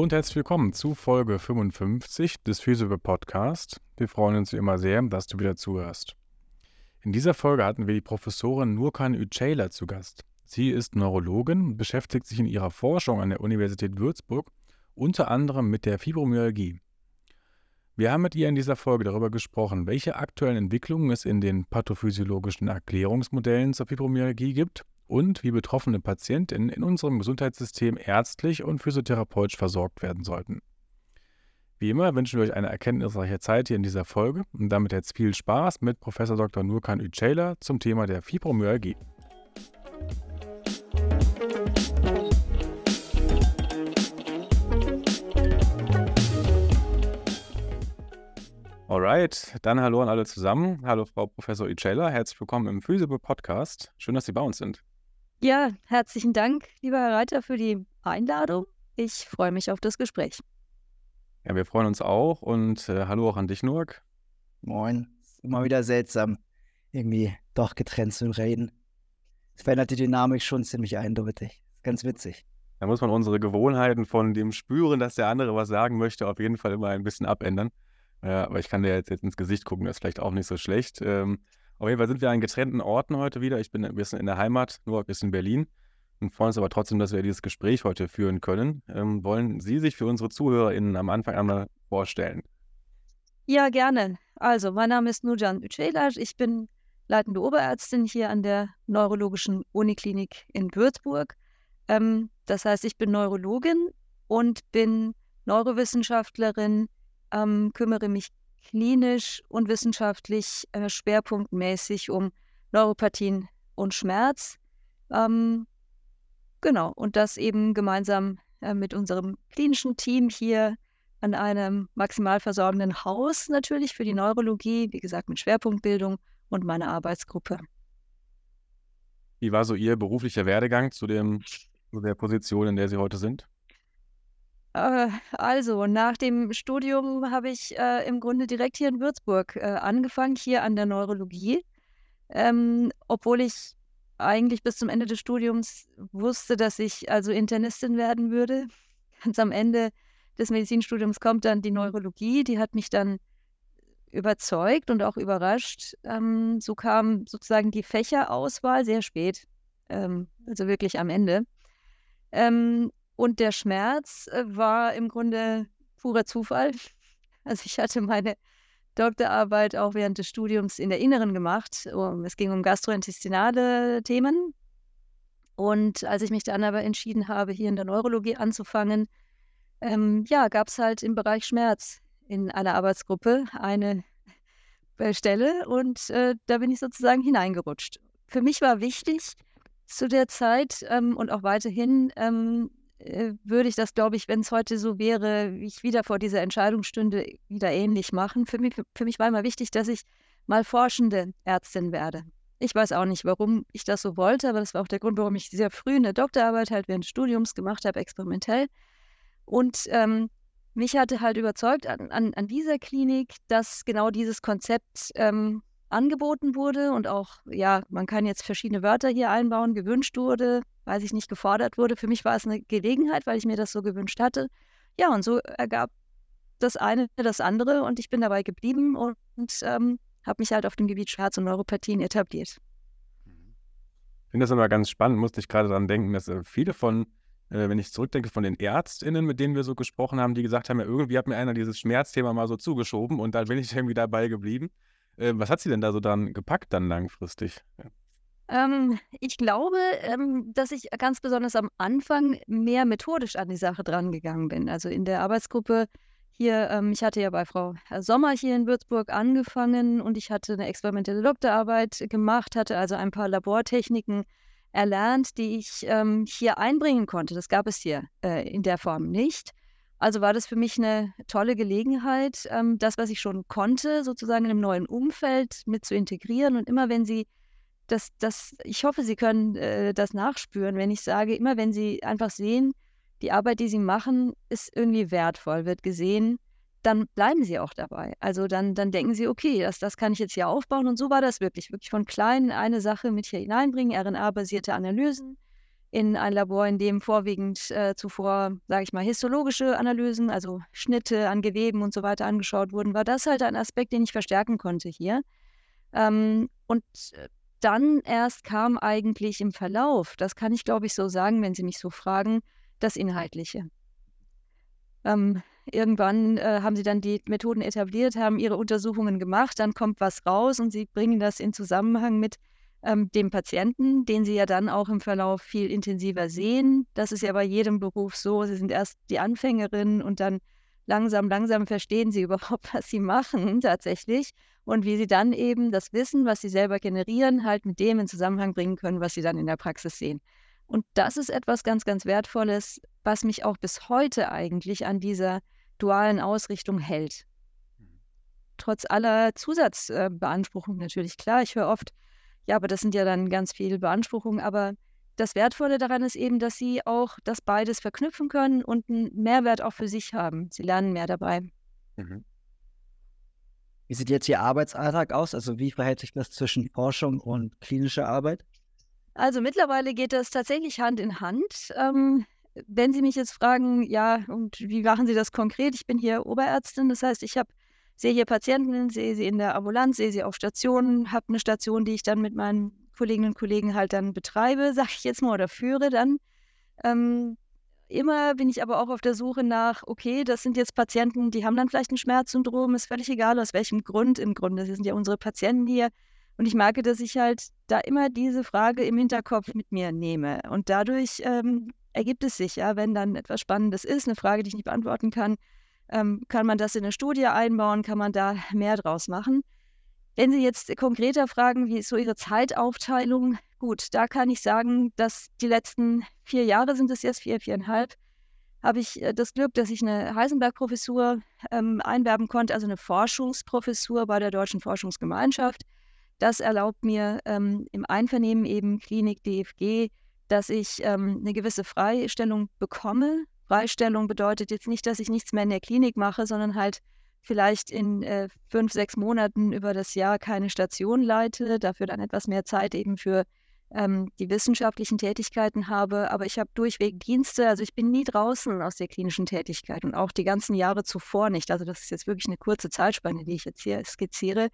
Hallo und herzlich willkommen zu Folge 55 des Physical Podcast. Wir freuen uns wie immer sehr, dass du wieder zuhörst. In dieser Folge hatten wir die Professorin Nurkan Yüceyler zu Gast. Sie ist Neurologin und beschäftigt sich in ihrer Forschung an der Universität Würzburg unter anderem mit der Fibromyalgie. Wir haben mit ihr in dieser Folge darüber gesprochen, welche aktuellen Entwicklungen es in den pathophysiologischen Erklärungsmodellen zur Fibromyalgie gibt und wie betroffene Patientinnen in unserem Gesundheitssystem ärztlich und physiotherapeutisch versorgt werden sollten. Wie immer wünschen wir euch eine erkenntnisreiche Zeit hier in dieser Folge und damit jetzt viel Spaß mit Prof. Dr. Nurkan Yüceyler zum Thema der Fibromyalgie. Alright, dann hallo an alle zusammen. Hallo Frau Professor Yüceyler, herzlich willkommen im Physical Podcast. Schön, dass Sie bei uns sind. Ja, herzlichen Dank, lieber Herr Reiter, für die Einladung. Ich freue mich auf das Gespräch. Ja, wir freuen uns auch und äh, hallo auch an dich, Nurk. Moin. Ist immer wieder seltsam, irgendwie doch getrennt zu reden. Es verändert die Dynamik schon ziemlich eindeutig. Ganz witzig. Da muss man unsere Gewohnheiten von dem Spüren, dass der andere was sagen möchte, auf jeden Fall immer ein bisschen abändern. Ja, aber ich kann dir jetzt, jetzt ins Gesicht gucken, das ist vielleicht auch nicht so schlecht. Ähm, auf jeden Fall sind wir an getrennten Orten heute wieder. Ich bin ein bisschen in der Heimat, nur ein bisschen in Berlin. Und freuen uns aber trotzdem, dass wir dieses Gespräch heute führen können. Ähm, wollen Sie sich für unsere ZuhörerInnen am Anfang einmal vorstellen? Ja, gerne. Also, mein Name ist Nurjan Yüceyler. Ich bin leitende Oberärztin hier an der Neurologischen Uniklinik in Würzburg. Ähm, das heißt, ich bin Neurologin und bin Neurowissenschaftlerin, ähm, kümmere mich klinisch und wissenschaftlich äh, schwerpunktmäßig um Neuropathien und Schmerz. Ähm, genau, und das eben gemeinsam äh, mit unserem klinischen Team hier an einem maximal versorgenden Haus natürlich für die Neurologie, wie gesagt mit Schwerpunktbildung und meiner Arbeitsgruppe. Wie war so Ihr beruflicher Werdegang zu, dem, zu der Position, in der Sie heute sind? Äh, also, nach dem Studium habe ich äh, im Grunde direkt hier in Würzburg äh, angefangen, hier an der Neurologie. Ähm, obwohl ich eigentlich bis zum Ende des Studiums wusste, dass ich also Internistin werden würde. Ganz am Ende des Medizinstudiums kommt dann die Neurologie, die hat mich dann überzeugt und auch überrascht. Ähm, so kam sozusagen die Fächerauswahl sehr spät, ähm, also wirklich am Ende. Ähm, und der Schmerz äh, war im Grunde purer Zufall. Also ich hatte meine Doktorarbeit auch während des Studiums in der Inneren gemacht. Es ging um gastrointestinale Themen. Und als ich mich dann aber entschieden habe, hier in der Neurologie anzufangen, ähm, ja, gab es halt im Bereich Schmerz in einer Arbeitsgruppe eine Stelle und äh, da bin ich sozusagen hineingerutscht. Für mich war wichtig zu der Zeit ähm, und auch weiterhin ähm, äh, würde ich das, glaube ich, wenn es heute so wäre, wie ich wieder vor dieser Entscheidung stünde, wieder ähnlich machen. Für mich, für mich war immer wichtig, dass ich mal forschende Ärztin werde. Ich weiß auch nicht, warum ich das so wollte, aber das war auch der Grund, warum ich sehr früh eine Doktorarbeit halt während des Studiums gemacht habe, experimentell. Und ähm, mich hatte halt überzeugt an, an, an, dieser Klinik, dass genau dieses Konzept ähm, angeboten wurde und auch, ja, man kann jetzt verschiedene Wörter hier einbauen, gewünscht wurde, weiß ich nicht, gefordert wurde. Für mich war es eine Gelegenheit, weil ich mir das so gewünscht hatte. Ja, und so ergab das eine das andere und ich bin dabei geblieben und, ähm, habe mich halt auf dem Gebiet Schmerz und Neuropathien etabliert. Ich finde das immer ganz spannend, musste ich gerade daran denken, dass äh, viele von, äh, wenn ich zurückdenke, von den ÄrztInnen, mit denen wir so gesprochen haben, die gesagt haben, ja, irgendwie hat mir einer dieses Schmerzthema mal so zugeschoben und da bin ich irgendwie dabei geblieben. Äh, was hat sie denn da so dann gepackt dann langfristig? Ähm, ich glaube, ähm, dass ich ganz besonders am Anfang mehr methodisch an die Sache drangegangen bin. Also in der Arbeitsgruppe hier, ähm, ich hatte ja bei Frau Sommer hier in Würzburg angefangen und ich hatte eine experimentelle Doktorarbeit gemacht, hatte also ein paar Labortechniken erlernt, die ich ähm, hier einbringen konnte. Das gab es hier äh, in der Form nicht. Also war das für mich eine tolle Gelegenheit, ähm, das, was ich schon konnte, sozusagen in einem neuen Umfeld mit zu integrieren. Und immer wenn Sie das, das ich hoffe, Sie können äh, das nachspüren, wenn ich sage, immer wenn Sie einfach sehen, die Arbeit, die Sie machen, ist irgendwie wertvoll, wird gesehen, dann bleiben Sie auch dabei. Also dann, dann denken Sie, okay, das, das kann ich jetzt hier aufbauen. Und so war das wirklich, wirklich von klein eine Sache mit hier hineinbringen, RNA-basierte Analysen in ein Labor, in dem vorwiegend äh, zuvor, sage ich mal, histologische Analysen, also Schnitte an Geweben und so weiter angeschaut wurden, war das halt ein Aspekt, den ich verstärken konnte hier. Ähm, und äh, dann erst kam eigentlich im Verlauf, das kann ich glaube ich so sagen, wenn Sie mich so fragen, das Inhaltliche. Ähm, irgendwann äh, haben sie dann die Methoden etabliert, haben ihre Untersuchungen gemacht, dann kommt was raus und sie bringen das in Zusammenhang mit ähm, dem Patienten, den sie ja dann auch im Verlauf viel intensiver sehen. Das ist ja bei jedem Beruf so. Sie sind erst die Anfängerin und dann langsam, langsam verstehen sie überhaupt, was sie machen tatsächlich und wie sie dann eben das Wissen, was sie selber generieren, halt mit dem in Zusammenhang bringen können, was sie dann in der Praxis sehen. Und das ist etwas ganz, ganz Wertvolles, was mich auch bis heute eigentlich an dieser dualen Ausrichtung hält. Mhm. Trotz aller Zusatzbeanspruchungen natürlich. Klar, ich höre oft, ja, aber das sind ja dann ganz viele Beanspruchungen. Aber das Wertvolle daran ist eben, dass sie auch das beides verknüpfen können und einen Mehrwert auch für sich haben. Sie lernen mehr dabei. Mhm. Wie sieht jetzt Ihr Arbeitsalltag aus? Also wie verhält sich das zwischen Forschung und klinischer Arbeit? Also mittlerweile geht das tatsächlich Hand in Hand. Ähm, wenn Sie mich jetzt fragen, ja, und wie machen Sie das konkret? Ich bin hier Oberärztin, das heißt, ich habe sehe hier Patienten, sehe sie in der Ambulanz, sehe sie auf Stationen, habe eine Station, die ich dann mit meinen Kolleginnen und Kollegen halt dann betreibe, sage ich jetzt mal, oder führe dann. Ähm, immer bin ich aber auch auf der Suche nach, okay, das sind jetzt Patienten, die haben dann vielleicht ein Schmerzsyndrom, ist völlig egal, aus welchem Grund im Grunde. Das sind ja unsere Patienten hier. Und ich merke, dass ich halt da immer diese Frage im Hinterkopf mit mir nehme. Und dadurch ähm, ergibt es sich ja, wenn dann etwas Spannendes ist, eine Frage, die ich nicht beantworten kann, ähm, kann man das in eine Studie einbauen, kann man da mehr draus machen. Wenn Sie jetzt konkreter fragen, wie ist so Ihre Zeitaufteilung? Gut, da kann ich sagen, dass die letzten vier Jahre sind es jetzt, vier, viereinhalb, habe ich äh, das Glück, dass ich eine Heisenberg-Professur ähm, einwerben konnte, also eine Forschungsprofessur bei der Deutschen Forschungsgemeinschaft. Das erlaubt mir ähm, im Einvernehmen eben Klinik DFG dass ich ähm, eine gewisse Freistellung bekomme. Freistellung bedeutet jetzt nicht, dass ich nichts mehr in der Klinik mache, sondern halt vielleicht in äh, fünf, sechs Monaten über das Jahr keine Station leite, dafür dann etwas mehr Zeit eben für ähm, die wissenschaftlichen Tätigkeiten habe. Aber ich habe durchweg Dienste, also ich bin nie draußen aus der klinischen Tätigkeit und auch die ganzen Jahre zuvor nicht. Also das ist jetzt wirklich eine kurze Zeitspanne, die ich jetzt hier skizziere.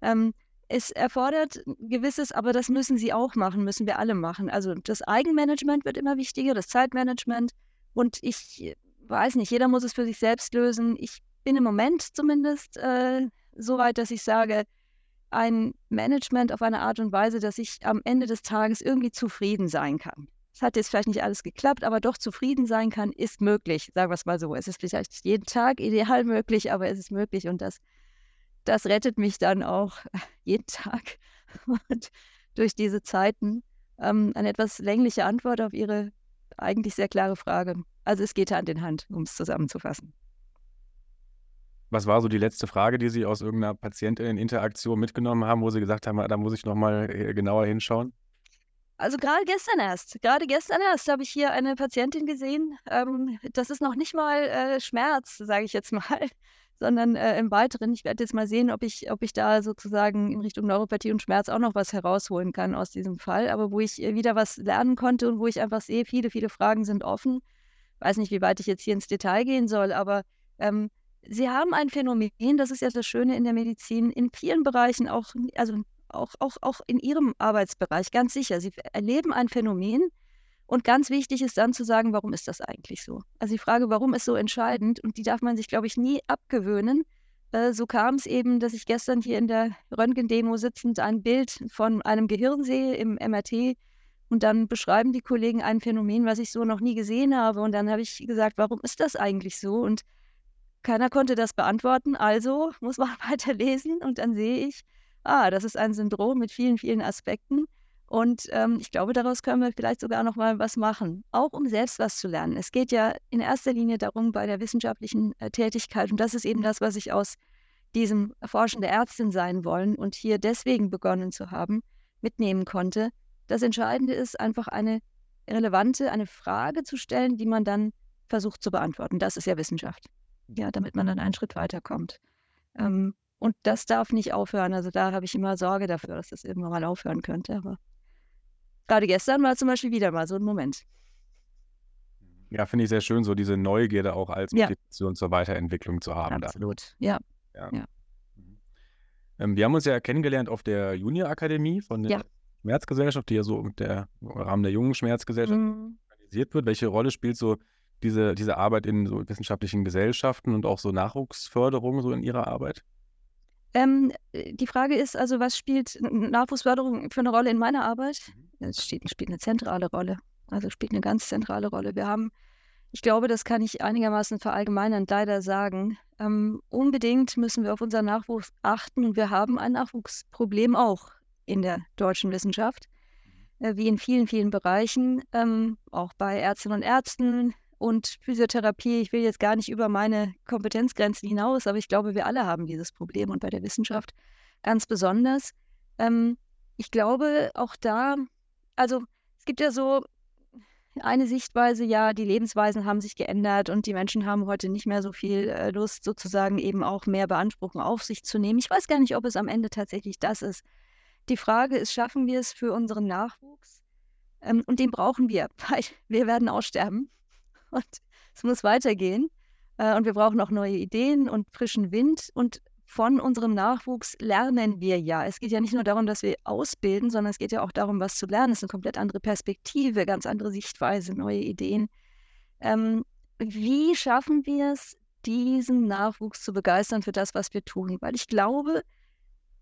Ähm, es erfordert gewisses, aber das müssen sie auch machen, müssen wir alle machen. Also das Eigenmanagement wird immer wichtiger, das Zeitmanagement. Und ich weiß nicht, jeder muss es für sich selbst lösen. Ich bin im Moment zumindest äh, so weit, dass ich sage, ein Management auf eine Art und Weise, dass ich am Ende des Tages irgendwie zufrieden sein kann. Es hat jetzt vielleicht nicht alles geklappt, aber doch zufrieden sein kann, ist möglich. Sagen wir es mal so. Es ist vielleicht jeden Tag ideal möglich, aber es ist möglich und das das rettet mich dann auch jeden Tag und durch diese Zeiten. Ähm, eine etwas längliche Antwort auf Ihre eigentlich sehr klare Frage. Also es geht Hand in Hand, um es zusammenzufassen. Was war so die letzte Frage, die Sie aus irgendeiner Patientin-Interaktion mitgenommen haben, wo Sie gesagt haben, da muss ich nochmal äh, genauer hinschauen? Also gerade gestern erst, gerade gestern erst habe ich hier eine Patientin gesehen. Ähm, das ist noch nicht mal äh, Schmerz, sage ich jetzt mal, sondern äh, im Weiteren, ich werde jetzt mal sehen, ob ich, ob ich da sozusagen in Richtung Neuropathie und Schmerz auch noch was herausholen kann aus diesem Fall, aber wo ich äh, wieder was lernen konnte und wo ich einfach sehe, viele, viele Fragen sind offen. Weiß nicht, wie weit ich jetzt hier ins Detail gehen soll, aber ähm, Sie haben ein Phänomen, das ist ja das Schöne in der Medizin, in vielen Bereichen auch, also auch, auch, auch in Ihrem Arbeitsbereich, ganz sicher. Sie erleben ein Phänomen, und ganz wichtig ist dann zu sagen, warum ist das eigentlich so? Also die Frage, warum ist so entscheidend und die darf man sich, glaube ich, nie abgewöhnen. Äh, so kam es eben, dass ich gestern hier in der Röntgendemo sitzend ein Bild von einem Gehirn sehe im MRT und dann beschreiben die Kollegen ein Phänomen, was ich so noch nie gesehen habe. Und dann habe ich gesagt, warum ist das eigentlich so? Und keiner konnte das beantworten. Also muss man weiterlesen und dann sehe ich, ah, das ist ein Syndrom mit vielen, vielen Aspekten. Und ähm, ich glaube, daraus können wir vielleicht sogar noch mal was machen, auch um selbst was zu lernen. Es geht ja in erster Linie darum bei der wissenschaftlichen äh, Tätigkeit und das ist eben das, was ich aus diesem Forschende Ärztin sein wollen und hier deswegen begonnen zu haben, mitnehmen konnte. Das Entscheidende ist einfach eine relevante, eine Frage zu stellen, die man dann versucht zu beantworten. Das ist ja Wissenschaft. Ja, damit man dann einen Schritt weiterkommt. Ähm, und das darf nicht aufhören. Also da habe ich immer Sorge dafür, dass das irgendwann mal aufhören könnte. Aber gerade gestern war zum Beispiel wieder mal so ein Moment. Ja, finde ich sehr schön, so diese Neugierde auch als Ja. Motivation zur Weiterentwicklung zu haben. Absolut. Ja. Ja. Ja. Mhm. Ähm, wir haben uns ja kennengelernt auf der Junior-Akademie von der Ja. Schmerzgesellschaft, die ja so im der, im Rahmen der jungen Schmerzgesellschaft Mhm. organisiert wird. Welche Rolle spielt so diese, diese Arbeit in so wissenschaftlichen Gesellschaften und auch so Nachwuchsförderung so in Ihrer Arbeit? Ähm, äh, die Frage ist also, was spielt Nachwuchsförderung für eine Rolle in meiner Arbeit? Es spielt, spielt eine zentrale Rolle. Also spielt eine ganz zentrale Rolle. Wir haben, ich glaube, das kann ich einigermaßen verallgemeinernd leider sagen, ähm, unbedingt müssen wir auf unseren Nachwuchs achten und wir haben ein Nachwuchsproblem auch in der deutschen Wissenschaft, äh, wie in vielen, vielen Bereichen, ähm, auch bei Ärztinnen und Ärzten und Physiotherapie. Ich will jetzt gar nicht über meine Kompetenzgrenzen hinaus, aber ich glaube, wir alle haben dieses Problem und bei der Wissenschaft ganz besonders. Ähm, ich glaube, auch da, also es gibt ja so eine Sichtweise, ja, die Lebensweisen haben sich geändert und die Menschen haben heute nicht mehr so viel äh, Lust, sozusagen eben auch mehr Beanspruchung auf sich zu nehmen. Ich weiß gar nicht, ob es am Ende tatsächlich das ist. Die Frage ist, schaffen wir es für unseren Nachwuchs? Ähm, und den brauchen wir, weil wir werden aussterben und es muss weitergehen. Äh, und wir brauchen auch neue Ideen und frischen Wind. Und von unserem Nachwuchs lernen wir ja. Es geht ja nicht nur darum, dass wir ausbilden, sondern es geht ja auch darum, was zu lernen. Es ist eine komplett andere Perspektive, ganz andere Sichtweise, neue Ideen. Ähm, wie schaffen wir es, diesen Nachwuchs zu begeistern für das, was wir tun? Weil ich glaube,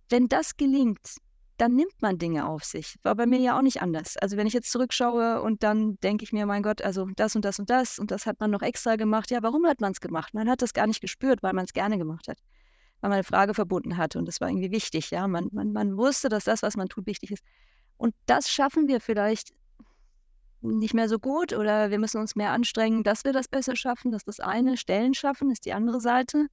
wenn das gelingt, dann nimmt man Dinge auf sich. War bei mir ja auch nicht anders. Also wenn ich jetzt zurückschaue und dann denke ich mir, mein Gott, also das und das und das und das hat man noch extra gemacht. Ja, warum hat man es gemacht? Man hat das gar nicht gespürt, weil man es gerne gemacht hat. Weil man eine Frage verbunden hat und das war irgendwie wichtig. Ja, man, man, man wusste, dass das, was man tut, wichtig ist. Und das schaffen wir vielleicht nicht mehr so gut oder wir müssen uns mehr anstrengen, dass wir das besser schaffen. Das ist das eine. Stellen schaffen ist die andere Seite.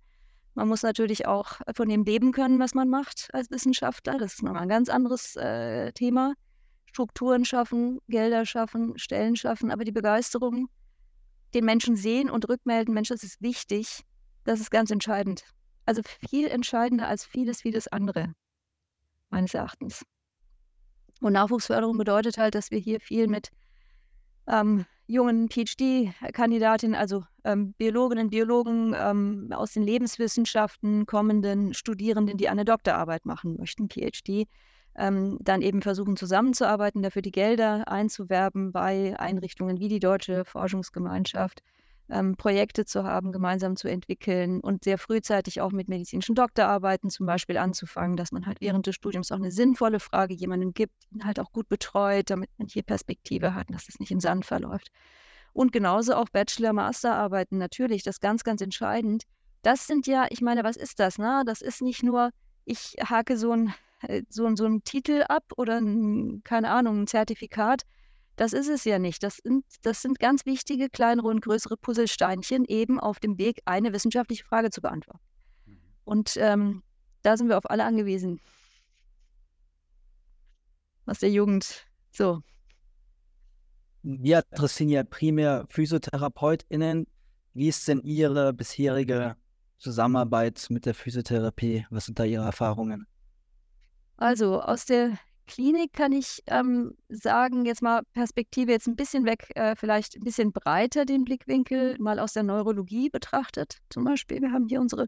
Man muss natürlich auch von dem leben können, was man macht als Wissenschaftler. Das ist nochmal ein ganz anderes äh, Thema. Strukturen schaffen, Gelder schaffen, Stellen schaffen, aber die Begeisterung, den Menschen sehen und rückmelden, Mensch, das ist wichtig, das ist ganz entscheidend. Also viel entscheidender als vieles, vieles andere, meines Erachtens. Und Nachwuchsförderung bedeutet halt, dass wir hier viel mit ähm, jungen PhD-Kandidatinnen, also ähm, Biologinnen, Biologen ähm, aus den Lebenswissenschaften, kommenden Studierenden, die eine Doktorarbeit machen möchten, PhD, ähm, dann eben versuchen zusammenzuarbeiten, dafür die Gelder einzuwerben bei Einrichtungen wie die Deutsche Forschungsgemeinschaft, ähm, Projekte zu haben, gemeinsam zu entwickeln und sehr frühzeitig auch mit medizinischen Doktorarbeiten zum Beispiel anzufangen, dass man halt während des Studiums auch eine sinnvolle Frage jemandem gibt, ihn halt auch gut betreut, damit man hier Perspektive hat, dass es nicht im Sand verläuft. Und genauso auch Bachelor-Masterarbeiten natürlich, das ist ganz, ganz entscheidend. Das sind ja, ich meine, was ist das? Ne? Das ist nicht nur, ich hake so ein so, so einen Titel ab oder ein, keine Ahnung, ein Zertifikat. Das ist es ja nicht. Das sind, das sind ganz wichtige kleinere und größere Puzzlesteinchen eben auf dem Weg, eine wissenschaftliche Frage zu beantworten. Und ähm, da sind wir auf alle angewiesen. Aus der Jugend. So. Wir adressieren ja primär PhysiotherapeutInnen. Wie ist denn Ihre bisherige Zusammenarbeit mit der Physiotherapie? Was sind da Ihre Erfahrungen? Also aus der Klinik kann ich ähm, sagen, jetzt mal Perspektive jetzt ein bisschen weg, äh, vielleicht ein bisschen breiter den Blickwinkel, mal aus der Neurologie betrachtet. Zum Beispiel, wir haben hier unsere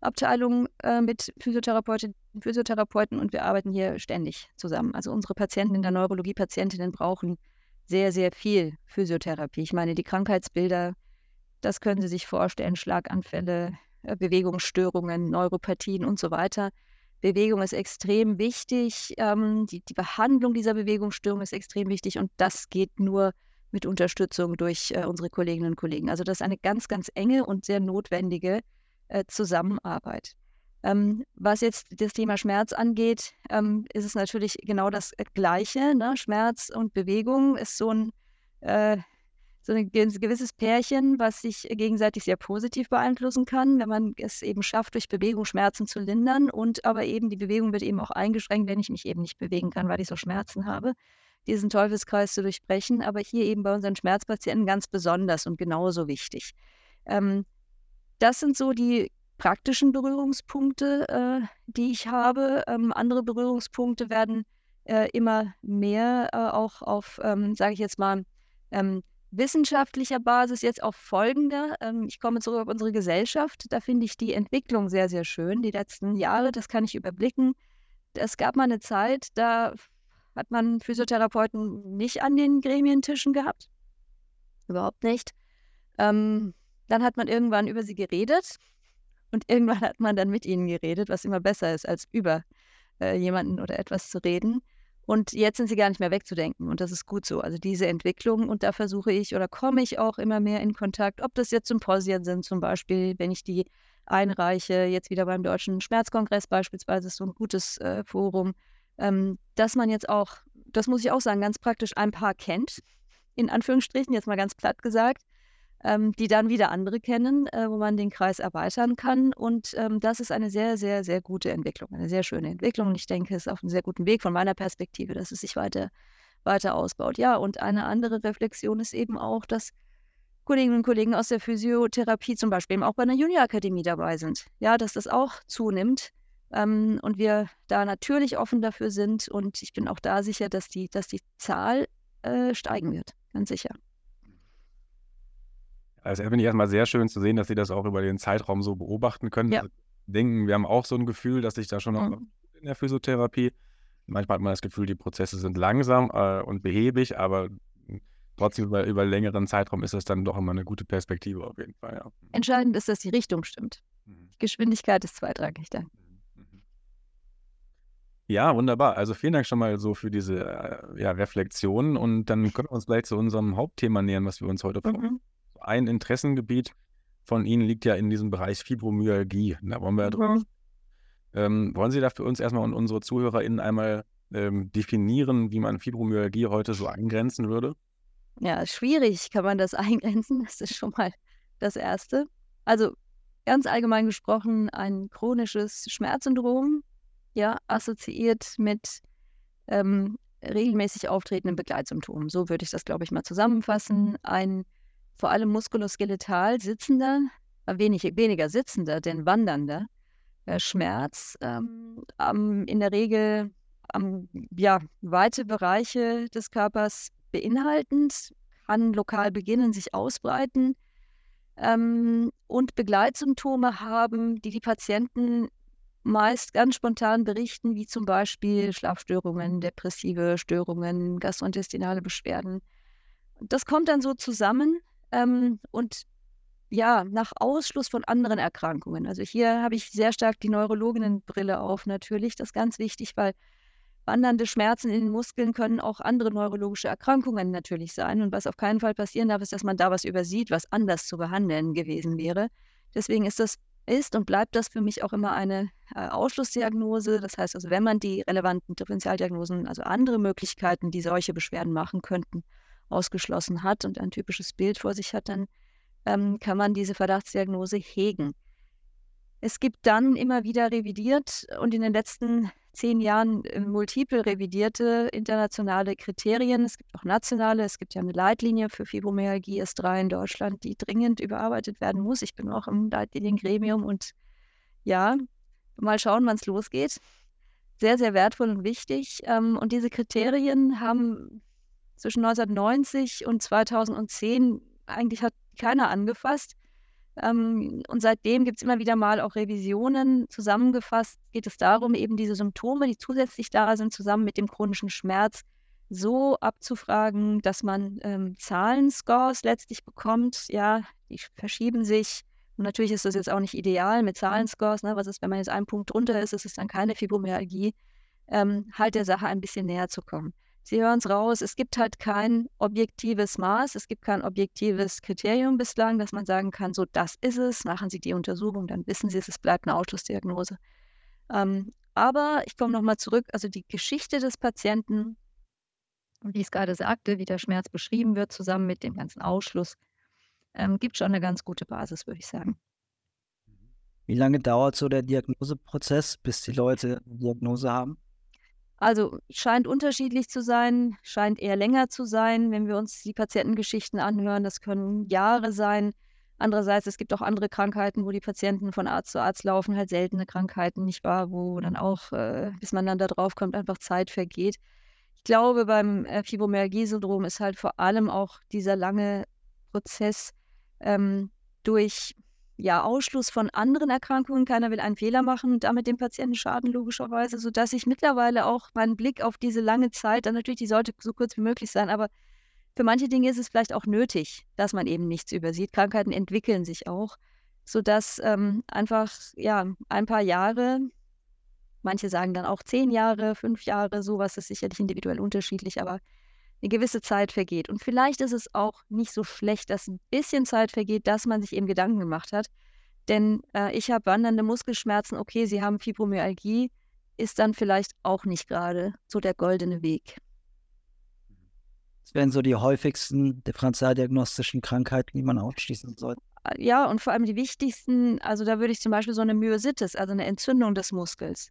Abteilung äh, mit Physiotherapeutinnen Physiotherapeuten und wir arbeiten hier ständig zusammen. Also unsere Patienten in der Neurologie, Patientinnen brauchen sehr, sehr viel Physiotherapie. Ich meine, die Krankheitsbilder, das können Sie sich vorstellen, Schlaganfälle, äh, Bewegungsstörungen, Neuropathien und so weiter. Bewegung ist extrem wichtig. Ähm, die, die, Behandlung dieser Bewegungsstörung ist extrem wichtig und das geht nur mit Unterstützung durch äh, unsere Kolleginnen und Kollegen. Also das ist eine ganz, ganz enge und sehr notwendige äh, Zusammenarbeit. Ähm, was jetzt das Thema Schmerz angeht, ähm, ist es natürlich genau das Gleiche. Ne? Schmerz und Bewegung ist so ein äh, so ein gewisses Pärchen, was sich gegenseitig sehr positiv beeinflussen kann, wenn man es eben schafft, durch Bewegung Schmerzen zu lindern. Und aber eben die Bewegung wird eben auch eingeschränkt, wenn ich mich eben nicht bewegen kann, weil ich so Schmerzen habe, diesen Teufelskreis zu durchbrechen. Aber hier eben bei unseren Schmerzpatienten ganz besonders und genauso wichtig. Ähm, das sind so die praktischen Berührungspunkte, äh, die ich habe. Ähm, andere Berührungspunkte werden äh, immer mehr äh, auch auf, ähm, sage ich jetzt mal, ähm, wissenschaftlicher Basis jetzt auf folgende. Ähm, ich komme zurück auf unsere Gesellschaft. Da finde ich die Entwicklung sehr, sehr schön. Die letzten Jahre, das kann ich überblicken. Es gab mal eine Zeit, da hat man Physiotherapeuten nicht an den Gremientischen gehabt. Überhaupt nicht. Ähm, dann hat man irgendwann über sie geredet und irgendwann hat man dann mit ihnen geredet, was immer besser ist, als über äh, jemanden oder etwas zu reden. Und jetzt sind sie gar nicht mehr wegzudenken und das ist gut so. Also diese Entwicklung und da versuche ich oder komme ich auch immer mehr in Kontakt, ob das jetzt Symposien sind zum Beispiel, wenn ich die einreiche, jetzt wieder beim Deutschen Schmerzkongress beispielsweise ist so ein gutes äh, Forum, ähm, dass man jetzt auch, das muss ich auch sagen, ganz praktisch ein paar kennt, in Anführungsstrichen, jetzt mal ganz platt gesagt, ähm, die dann wieder andere kennen, äh, wo man den Kreis erweitern kann. Und ähm, das ist eine sehr, sehr, sehr gute Entwicklung, eine sehr schöne Entwicklung. Und ich denke, es ist auf einem sehr guten Weg von meiner Perspektive, dass es sich weiter, weiter ausbaut. Ja, und eine andere Reflexion ist eben auch, dass Kolleginnen und Kollegen aus der Physiotherapie zum Beispiel eben auch bei einer Juniorakademie dabei sind. Ja, dass das auch zunimmt. Ähm, und wir da natürlich offen dafür sind. Und ich bin auch da sicher, dass die, dass die Zahl äh, steigen wird, ganz sicher. Also finde ich erstmal sehr schön zu sehen, dass Sie das auch über den Zeitraum so beobachten können. Ja. Also, denken, wir haben auch so ein Gefühl, dass sich da schon noch Mhm. in der Physiotherapie. Manchmal hat man das Gefühl, die Prozesse sind langsam äh, und behäbig, aber trotzdem über, über längeren Zeitraum ist das dann doch immer eine gute Perspektive auf jeden Fall. Ja. Entscheidend ist, dass die Richtung stimmt. Mhm. Geschwindigkeit ist zweitrangig dann. Mhm. Ja, wunderbar. Also vielen Dank schon mal so für diese äh, ja, Reflexion und dann können wir uns gleich zu unserem Hauptthema nähern, was wir uns heute. Mhm. Ein Interessengebiet von Ihnen liegt ja in diesem Bereich Fibromyalgie. Da wollen wir ja drüber. Mhm. Ähm, wollen Sie da für uns erstmal und unsere ZuhörerInnen einmal ähm, definieren, wie man Fibromyalgie heute so eingrenzen würde? Ja, schwierig kann man das eingrenzen. Das ist schon mal das Erste. Also ganz allgemein gesprochen ein chronisches Schmerzsyndrom, ja, assoziiert mit ähm, regelmäßig auftretenden Begleitsymptomen. So würde ich das, glaube ich, mal zusammenfassen. Ein vor allem muskuloskeletal sitzender, äh, wenig, weniger sitzender, denn wandernder äh, Schmerz, ähm, am, in der Regel am, ja, weite Bereiche des Körpers beinhaltend, kann lokal beginnen, sich ausbreiten ähm, und Begleitsymptome haben, die die Patienten meist ganz spontan berichten, wie zum Beispiel Schlafstörungen, depressive Störungen, gastrointestinale Beschwerden. Das kommt dann so zusammen ähm, und ja, nach Ausschluss von anderen Erkrankungen. Also hier habe ich sehr stark die Neurologinnenbrille auf natürlich. Das ist ganz wichtig, weil wandernde Schmerzen in den Muskeln können auch andere neurologische Erkrankungen natürlich sein. Und was auf keinen Fall passieren darf, ist, dass man da was übersieht, was anders zu behandeln gewesen wäre. Deswegen ist das ist und bleibt das für mich auch immer eine äh, Ausschlussdiagnose. Das heißt also, wenn man die relevanten Differentialdiagnosen, also andere Möglichkeiten, die solche Beschwerden machen könnten, ausgeschlossen hat und ein typisches Bild vor sich hat, dann ähm, kann man diese Verdachtsdiagnose hegen. Es gibt dann immer wieder revidiert und in den letzten zehn Jahren äh, multiple revidierte internationale Kriterien. Es gibt auch nationale. Es gibt ja eine Leitlinie für Fibromyalgie S3 in Deutschland, die dringend überarbeitet werden muss. Ich bin auch im Leitliniengremium und ja, mal schauen, wann es losgeht. Sehr, sehr wertvoll und wichtig. Ähm, und diese Kriterien haben zwischen 1990 und 2010 eigentlich hat keiner angefasst. Ähm, und seitdem gibt es immer wieder mal auch Revisionen. Zusammengefasst geht es darum, eben diese Symptome, die zusätzlich da sind, zusammen mit dem chronischen Schmerz so abzufragen, dass man ähm, Zahlenscores letztlich bekommt. Ja, die verschieben sich. Und natürlich ist das jetzt auch nicht ideal mit Zahlenscores. Ne? Was ist, wenn man jetzt einen Punkt drunter ist, ist es dann keine Fibromyalgie. Ähm, halt der Sache ein bisschen näher zu kommen. Sie hören es raus, es gibt halt kein objektives Maß, es gibt kein objektives Kriterium bislang, dass man sagen kann, so das ist es, machen Sie die Untersuchung, dann wissen Sie es, es bleibt eine Ausschlussdiagnose. Ähm, aber ich komme nochmal zurück, also die Geschichte des Patienten, wie ich es gerade sagte, wie der Schmerz beschrieben wird, zusammen mit dem ganzen Ausschluss, ähm, gibt schon eine ganz gute Basis, würde ich sagen. Wie lange dauert so der Diagnoseprozess, bis die Leute eine Diagnose haben? Also scheint unterschiedlich zu sein, scheint eher länger zu sein, wenn wir uns die Patientengeschichten anhören. Das können Jahre sein. Andererseits, es gibt auch andere Krankheiten, wo die Patienten von Arzt zu Arzt laufen, halt seltene Krankheiten, nicht wahr, wo dann auch, äh, bis man dann da drauf kommt, einfach Zeit vergeht. Ich glaube, beim äh, Fibromyalgie-Syndrom ist halt vor allem auch dieser lange Prozess ähm, durch ja, Ausschluss von anderen Erkrankungen. Keiner will einen Fehler machen und damit dem Patienten schaden, logischerweise, sodass ich mittlerweile auch meinen Blick auf diese lange Zeit, dann natürlich, die sollte so kurz wie möglich sein, aber für manche Dinge ist es vielleicht auch nötig, dass man eben nichts übersieht. Krankheiten entwickeln sich auch, sodass ähm, einfach ja, ein paar Jahre, manche sagen dann auch zehn Jahre, fünf Jahre, sowas ist sicherlich individuell unterschiedlich, aber eine gewisse Zeit vergeht. Und vielleicht ist es auch nicht so schlecht, dass ein bisschen Zeit vergeht, dass man sich eben Gedanken gemacht hat. Denn äh, ich habe wandernde Muskelschmerzen, okay, Sie haben Fibromyalgie, ist dann vielleicht auch nicht gerade so der goldene Weg. Das wären so die häufigsten differentialdiagnostischen Krankheiten, die man ausschließen sollte. Äh, ja, und vor allem die wichtigsten, also da würde ich zum Beispiel so eine Myositis, also eine Entzündung des Muskels.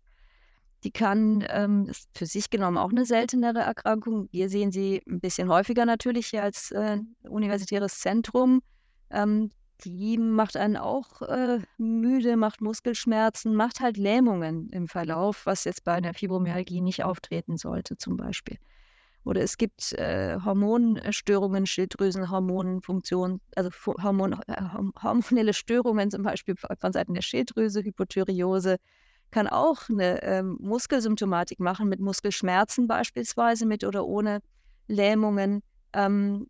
Die kann, ähm, ist für sich genommen auch eine seltenere Erkrankung. Wir sehen sie ein bisschen häufiger natürlich hier als äh, universitäres Zentrum. Ähm, die macht einen auch äh, müde, macht Muskelschmerzen, macht halt Lähmungen im Verlauf, was jetzt bei einer Fibromyalgie nicht auftreten sollte zum Beispiel. Oder es gibt äh, Hormonstörungen, Schilddrüsenhormonfunktion, also Hormon, äh, hormonelle Störungen zum Beispiel von Seiten der Schilddrüse, Hypothyreose, kann auch eine ähm, Muskelsymptomatik machen, mit Muskelschmerzen beispielsweise, mit oder ohne Lähmungen ähm,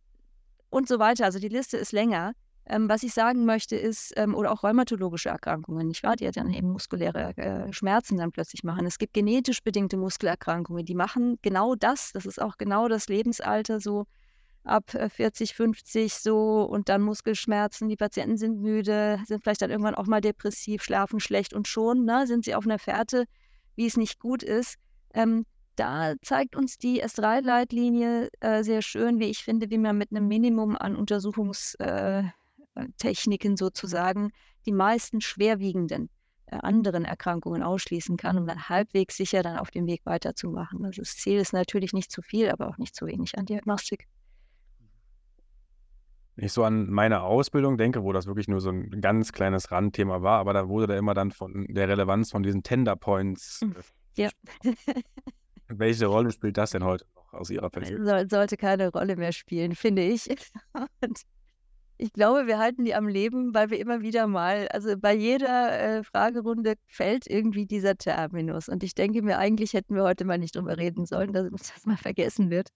und so weiter. Also die Liste ist länger. Ähm, was ich sagen möchte ist, ähm, oder auch rheumatologische Erkrankungen, nicht wahr? Die ja dann eben muskuläre äh, Schmerzen dann plötzlich machen. Es gibt genetisch bedingte Muskelerkrankungen, die machen genau das. Das ist auch genau das Lebensalter so ab 40, äh, 50 so und dann Muskelschmerzen. Die Patienten sind müde, sind vielleicht dann irgendwann auch mal depressiv, schlafen schlecht und schon ne, sind sie auf einer Fährte, wie es nicht gut ist. Ähm, da zeigt uns die S3-Leitlinie äh, sehr schön, wie ich finde, wie man mit einem Minimum an Untersuchungs- äh, Techniken sozusagen die meisten schwerwiegenden äh, anderen Erkrankungen ausschließen kann, um dann halbwegs sicher dann auf dem Weg weiterzumachen. Also das Ziel ist natürlich nicht zu viel, aber auch nicht zu wenig an Diagnostik. Ich so an meine Ausbildung denke, wo das wirklich nur so ein ganz kleines Randthema war, aber da wurde da immer dann von der Relevanz von diesen Tender Points. Hm, ja. Welche Rolle spielt das denn heute noch aus Ihrer Perspektive? sollte keine Rolle mehr spielen, finde ich. Und ich glaube, wir halten die am Leben, weil wir immer wieder mal, also bei jeder äh, Fragerunde fällt irgendwie dieser Terminus. Und ich denke mir, eigentlich hätten wir heute mal nicht drüber reden sollen, dass das mal vergessen wird.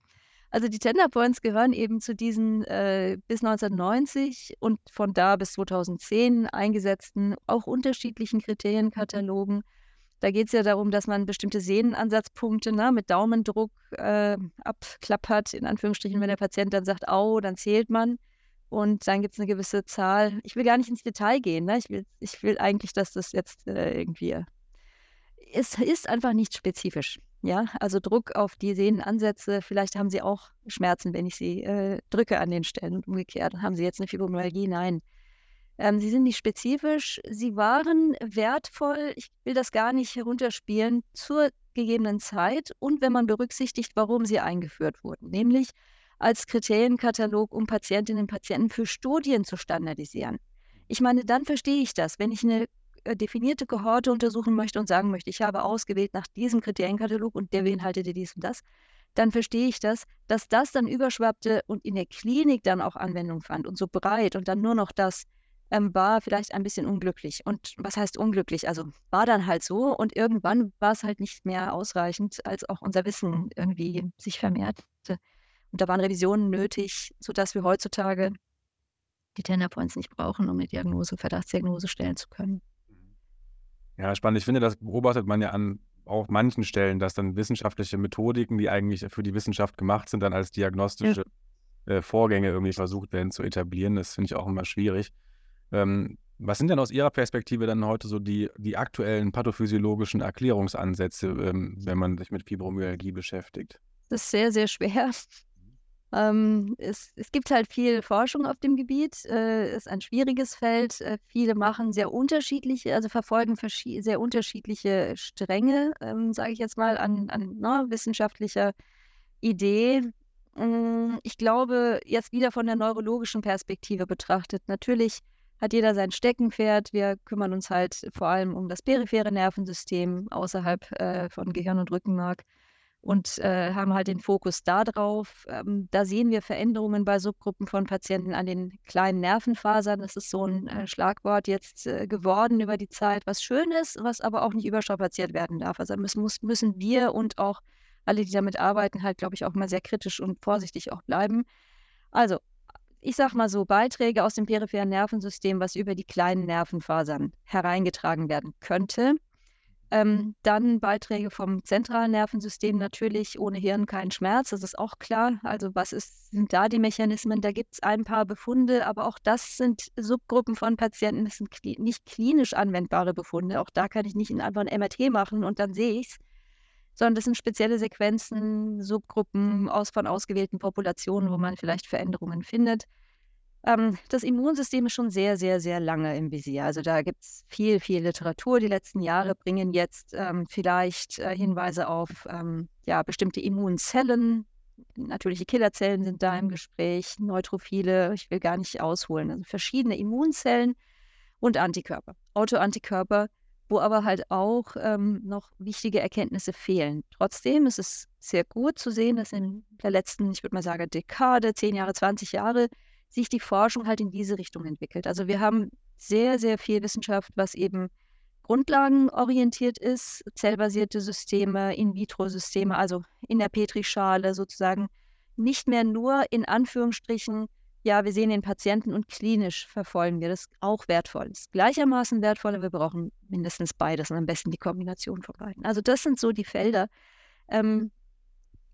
Also die Tender Points gehören eben zu diesen äh, bis 1990 und von da bis 2010 eingesetzten, auch unterschiedlichen Kriterienkatalogen. Da geht es ja darum, dass man bestimmte Sehnenansatzpunkte ne, mit Daumendruck äh, abklappert, in Anführungsstrichen, wenn der Patient dann sagt, au, dann zählt man. Und dann gibt es eine gewisse Zahl. Ich will gar nicht ins Detail gehen. Ne? Ich, will, ich will eigentlich, dass das jetzt äh, irgendwie. Es ist einfach nicht spezifisch. Ja, also Druck auf die Sehnenansätze. Vielleicht haben Sie auch Schmerzen, wenn ich Sie äh, drücke an den Stellen und umgekehrt. Haben Sie jetzt eine Fibromyalgie? Nein. Ähm, sie sind nicht spezifisch. Sie waren wertvoll. Ich will das gar nicht herunterspielen zur gegebenen Zeit und wenn man berücksichtigt, warum sie eingeführt wurden. Nämlich als Kriterienkatalog, um Patientinnen und Patienten für Studien zu standardisieren. Ich meine, dann verstehe ich das. Wenn ich eine definierte Kohorte untersuchen möchte und sagen möchte, ich habe ausgewählt nach diesem Kriterienkatalog und der beinhaltete dies und das, dann verstehe ich das, dass das dann überschwappte und in der Klinik dann auch Anwendung fand und so breit und dann nur noch das ähm, war vielleicht ein bisschen unglücklich. Und was heißt unglücklich? Also war dann halt so und irgendwann war es halt nicht mehr ausreichend, als auch unser Wissen irgendwie sich vermehrte. Und da waren Revisionen nötig, sodass wir heutzutage die Tender Points nicht brauchen, um eine Diagnose, Verdachtsdiagnose stellen zu können. Ja, spannend. Ich finde, das beobachtet man ja an auch manchen Stellen, dass dann wissenschaftliche Methodiken, die eigentlich für die Wissenschaft gemacht sind, dann als diagnostische ja. äh, Vorgänge irgendwie versucht werden zu etablieren. Das finde ich auch immer schwierig. Ähm, was sind denn aus Ihrer Perspektive dann heute so die, die aktuellen pathophysiologischen Erklärungsansätze, ähm, wenn man sich mit Fibromyalgie beschäftigt? Das ist sehr, sehr schwer. Ähm, es, es, gibt halt viel Forschung auf dem Gebiet, äh, ist ein schwieriges Feld. Äh, viele machen sehr unterschiedliche, also verfolgen sehr unterschiedliche Stränge, ähm, sage ich jetzt mal, an, an ne, wissenschaftlicher Idee. Ähm, ich glaube, jetzt wieder von der neurologischen Perspektive betrachtet, natürlich hat jeder sein Steckenpferd. Wir kümmern uns halt vor allem um das periphere Nervensystem außerhalb äh, von Gehirn und Rückenmark und äh, haben halt den Fokus darauf. Ähm, da sehen wir Veränderungen bei Subgruppen von Patienten an den kleinen Nervenfasern. Das ist so ein äh, Schlagwort jetzt äh, geworden über die Zeit, was schön ist, was aber auch nicht überstrapaziert werden darf. Also müssen, müssen wir und auch alle, die damit arbeiten, halt, glaube ich, auch mal sehr kritisch und vorsichtig auch bleiben. Also, ich sage mal so, Beiträge aus dem peripheren Nervensystem, was über die kleinen Nervenfasern hereingetragen werden könnte, ähm, dann Beiträge vom zentralen Nervensystem natürlich, ohne Hirn kein Schmerz, das ist auch klar. Also was ist, sind da die Mechanismen? Da gibt es ein paar Befunde, aber auch das sind Subgruppen von Patienten, das sind kli nicht klinisch anwendbare Befunde. Auch da kann ich nicht einfach ein MRT machen und dann sehe ich es, sondern das sind spezielle Sequenzen, Subgruppen aus, von ausgewählten Populationen, wo man vielleicht Veränderungen findet. Ähm, das Immunsystem ist schon sehr, sehr, sehr lange im Visier. Also da gibt es viel, viel Literatur. Die letzten Jahre bringen jetzt ähm, vielleicht äh, Hinweise auf ähm, ja, bestimmte Immunzellen. Natürliche Killerzellen sind da im Gespräch, Neutrophile, ich will gar nicht ausholen. Also verschiedene Immunzellen und Antikörper, Autoantikörper, wo aber halt auch ähm, noch wichtige Erkenntnisse fehlen. Trotzdem ist es sehr gut zu sehen, dass in der letzten, ich würde mal sagen, Dekade, 10 Jahre, 20 Jahre, sich die Forschung halt in diese Richtung entwickelt. Also wir haben sehr, sehr viel Wissenschaft, was eben grundlagenorientiert ist, zellbasierte Systeme, In-vitro-Systeme, also in der Petrischale sozusagen, nicht mehr nur in Anführungsstrichen, ja, wir sehen den Patienten und klinisch verfolgen wir das auch wertvoll. Ist gleichermaßen wertvoll, wir brauchen mindestens beides und am besten die Kombination von beiden. Also das sind so die Felder, ähm,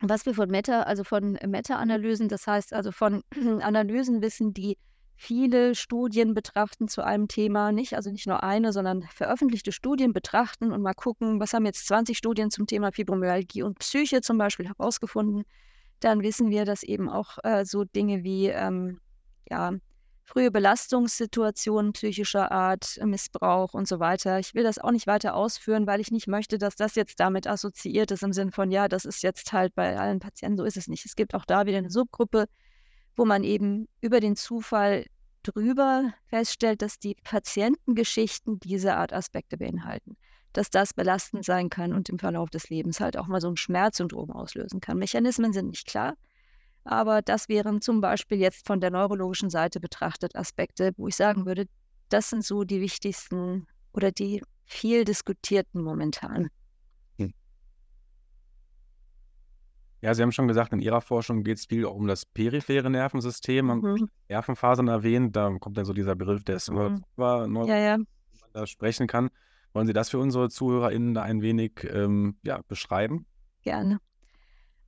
was wir von Meta, also von Meta-Analysen, das heißt also von Analysen wissen, die viele Studien betrachten zu einem Thema, nicht, also nicht nur eine, sondern veröffentlichte Studien betrachten und mal gucken, was haben jetzt 20 Studien zum Thema Fibromyalgie und Psyche zum Beispiel herausgefunden, dann wissen wir, dass eben auch äh, so Dinge wie ähm, ja, frühe Belastungssituationen psychischer Art, Missbrauch und so weiter. Ich will das auch nicht weiter ausführen, weil ich nicht möchte, dass das jetzt damit assoziiert ist im Sinne von, ja, das ist jetzt halt bei allen Patienten, so ist es nicht. Es gibt auch da wieder eine Subgruppe, wo man eben über den Zufall drüber feststellt, dass die Patientengeschichten diese Art Aspekte beinhalten. Dass das belastend sein kann und im Verlauf des Lebens halt auch mal so ein Schmerzsyndrom auslösen kann. Mechanismen sind nicht klar. Aber das wären zum Beispiel jetzt von der neurologischen Seite betrachtet Aspekte, wo ich sagen würde, das sind so die wichtigsten oder die viel diskutierten momentan. Hm. Ja, Sie haben schon gesagt, in Ihrer Forschung geht es viel auch um das periphere Nervensystem. Mhm. Nervenfasern erwähnt, da kommt dann so dieser Begriff des mhm. ja, ja. man da sprechen kann. Wollen Sie das für unsere ZuhörerInnen da ein wenig ähm, ja, beschreiben? Gerne.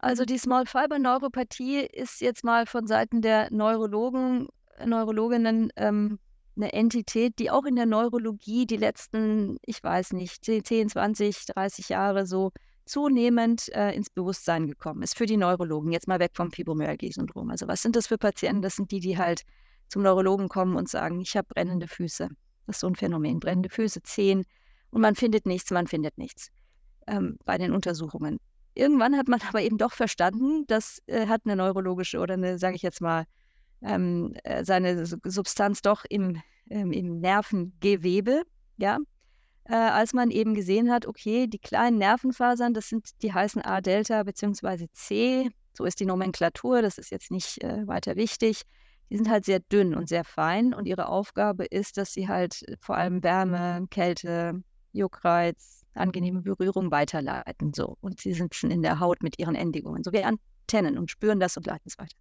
Also die Small Fiber Neuropathie ist jetzt mal von Seiten der Neurologen, Neurologinnen ähm, eine Entität, die auch in der Neurologie die letzten, ich weiß nicht, 10, 20, 30 Jahre so zunehmend äh, ins Bewusstsein gekommen ist für die Neurologen. Jetzt mal weg vom Fibromyalgie-Syndrom. Also was sind das für Patienten? Das sind die, die halt zum Neurologen kommen und sagen, ich habe brennende Füße. Das ist so ein Phänomen. Brennende Füße, Zehen und man findet nichts, man findet nichts ähm, bei den Untersuchungen. Irgendwann hat man aber eben doch verstanden, das äh, hat eine neurologische oder eine, sage ich jetzt mal, ähm, äh, seine Substanz doch im, ähm, im Nervengewebe, ja. Äh, als man eben gesehen hat, okay, die kleinen Nervenfasern, das sind, die heißen A-Delta bzw. C, so ist die Nomenklatur, das ist jetzt nicht äh, weiter wichtig. Die sind halt sehr dünn und sehr fein und ihre Aufgabe ist, dass sie halt vor allem Wärme, Kälte, Juckreiz, angenehme Berührung weiterleiten. So. Und sie sitzen in der Haut mit ihren Endigungen, so wie Antennen und spüren das und leiten es weiter.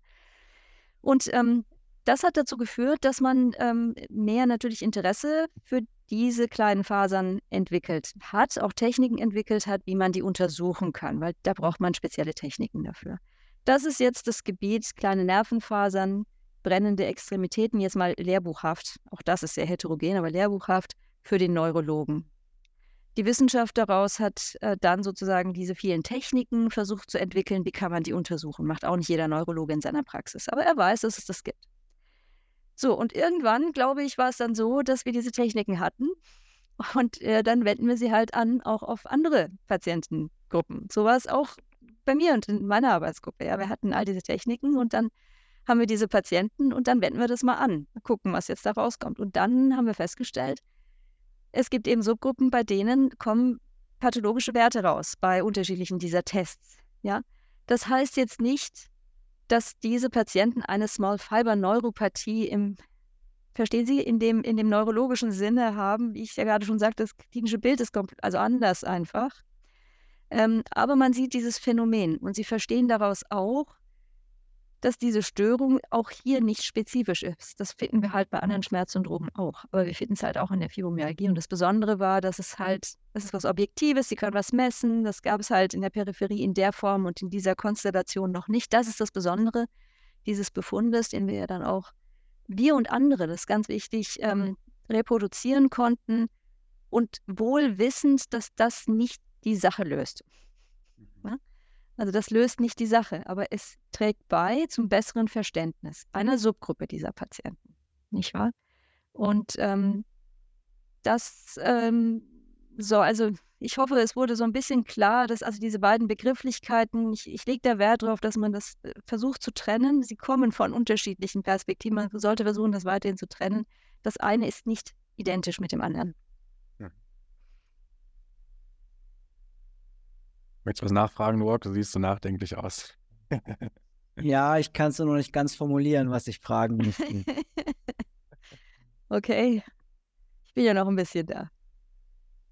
Und ähm, das hat dazu geführt, dass man ähm, mehr natürlich Interesse für diese kleinen Fasern entwickelt hat, auch Techniken entwickelt hat, wie man die untersuchen kann, weil da braucht man spezielle Techniken dafür. Das ist jetzt das Gebiet kleine Nervenfasern, brennende Extremitäten, jetzt mal lehrbuchhaft. Auch das ist sehr heterogen, aber lehrbuchhaft für den Neurologen. Die Wissenschaft daraus hat äh, dann sozusagen diese vielen Techniken versucht zu entwickeln, wie kann man die untersuchen. Macht auch nicht jeder Neurologe in seiner Praxis, aber er weiß, dass es das gibt. So, und irgendwann, glaube ich, war es dann so, dass wir diese Techniken hatten und äh, dann wenden wir sie halt an, auch auf andere Patientengruppen. So war es auch bei mir und in meiner Arbeitsgruppe. Ja, wir hatten all diese Techniken und dann haben wir diese Patienten und dann wenden wir das mal an, gucken, was jetzt da rauskommt. Und dann haben wir festgestellt, es gibt eben Subgruppen, bei denen kommen pathologische Werte raus bei unterschiedlichen dieser Tests. Ja? Das heißt jetzt nicht, dass diese Patienten eine Small Fiber Neuropathie im, verstehen Sie, in dem, in dem neurologischen Sinne haben, wie ich ja gerade schon sagte, das klinische Bild ist komplett, also anders einfach. Ähm, aber man sieht dieses Phänomen und Sie verstehen daraus auch, dass diese Störung auch hier nicht spezifisch ist. Das finden wir halt bei anderen Schmerzsyndromen auch. Aber wir finden es halt auch in der Fibromyalgie. Und das Besondere war, dass es halt, das ist was Objektives, sie können was messen. Das gab es halt in der Peripherie in der Form und in dieser Konstellation noch nicht. Das ist das Besondere dieses Befundes, den wir ja dann auch, wir und andere, das ist ganz wichtig, ähm, reproduzieren konnten und wohl wissend, dass das nicht die Sache löst. Also das löst nicht die Sache, aber es trägt bei zum besseren Verständnis einer Subgruppe dieser Patienten, nicht wahr? Und ähm, das ähm, so, also ich hoffe, es wurde so ein bisschen klar, dass also diese beiden Begrifflichkeiten, ich, ich lege da Wert darauf, dass man das äh, versucht zu trennen. Sie kommen von unterschiedlichen Perspektiven. Man sollte versuchen, das weiterhin zu trennen. Das eine ist nicht identisch mit dem anderen. Möchtest du was nachfragen, Noak? Du siehst so nachdenklich aus. ja, ich kann es nur noch nicht ganz formulieren, was ich fragen möchte. okay. Ich bin ja noch ein bisschen da.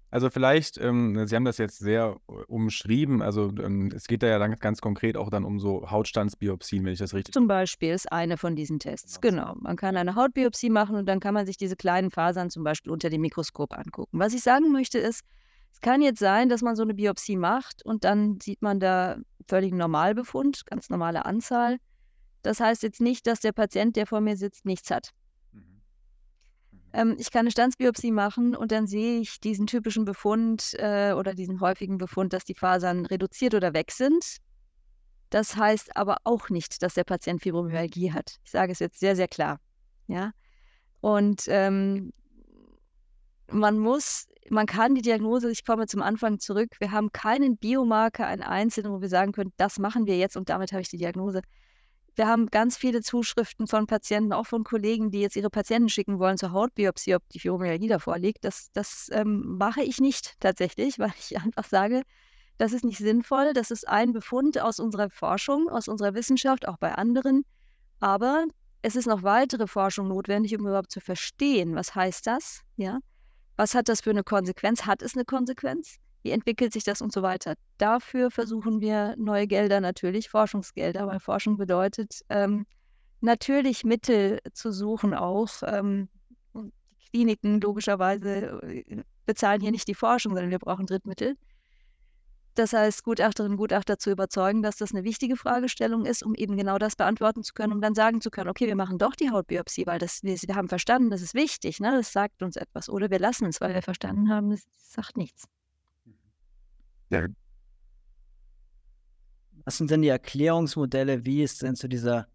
Also vielleicht, ähm, Sie haben das jetzt sehr äh, umschrieben, also ähm, es geht da ja dann ganz konkret auch dann um so Hautstandsbiopsien, wenn ich das richtig Zum Beispiel ist eine von diesen Tests, genau. Man kann eine Hautbiopsie machen und dann kann man sich diese kleinen Fasern zum Beispiel unter dem Mikroskop angucken. Was ich sagen möchte ist, es kann jetzt sein, dass man so eine Biopsie macht und dann sieht man da völlig Normalbefund, ganz normale Anzahl. Das heißt jetzt nicht, dass der Patient, der vor mir sitzt, nichts hat. Mhm. Mhm. Ähm, ich kann eine Standsbiopsie machen und dann sehe ich diesen typischen Befund äh, oder diesen häufigen Befund, dass die Fasern reduziert oder weg sind. Das heißt aber auch nicht, dass der Patient Fibromyalgie hat. Ich sage es jetzt sehr, sehr klar. Ja. Und ähm, man muss man kann die Diagnose, ich komme zum Anfang zurück, wir haben keinen Biomarker, einen einzelnen, wo wir sagen können, das machen wir jetzt und damit habe ich die Diagnose. Wir haben ganz viele Zuschriften von Patienten, auch von Kollegen, die jetzt ihre Patienten schicken wollen zur Hautbiopsie, ob die Fibromyalgie davor liegt. Das, das ähm, mache ich nicht tatsächlich, weil ich einfach sage, das ist nicht sinnvoll. Das ist ein Befund aus unserer Forschung, aus unserer Wissenschaft, auch bei anderen. Aber es ist noch weitere Forschung notwendig, um überhaupt zu verstehen, was heißt das, ja? Was hat das für eine Konsequenz? Hat es eine Konsequenz? Wie entwickelt sich das und so weiter? Dafür versuchen wir neue Gelder natürlich, Forschungsgelder, weil Forschung bedeutet ähm, natürlich Mittel zu suchen auch. Ähm, Kliniken logischerweise äh, bezahlen hier nicht die Forschung, sondern wir brauchen Drittmittel. Das heißt, Gutachterinnen und Gutachter zu überzeugen, dass das eine wichtige Fragestellung ist, um eben genau das beantworten zu können, um dann sagen zu können, okay, wir machen doch die Hautbiopsie, weil das, wir, wir haben verstanden, das ist wichtig, ne? das sagt uns etwas. Oder wir lassen es, weil wir verstanden haben, das sagt nichts. Ja. Was sind denn die Erklärungsmodelle, wie es denn zu dieser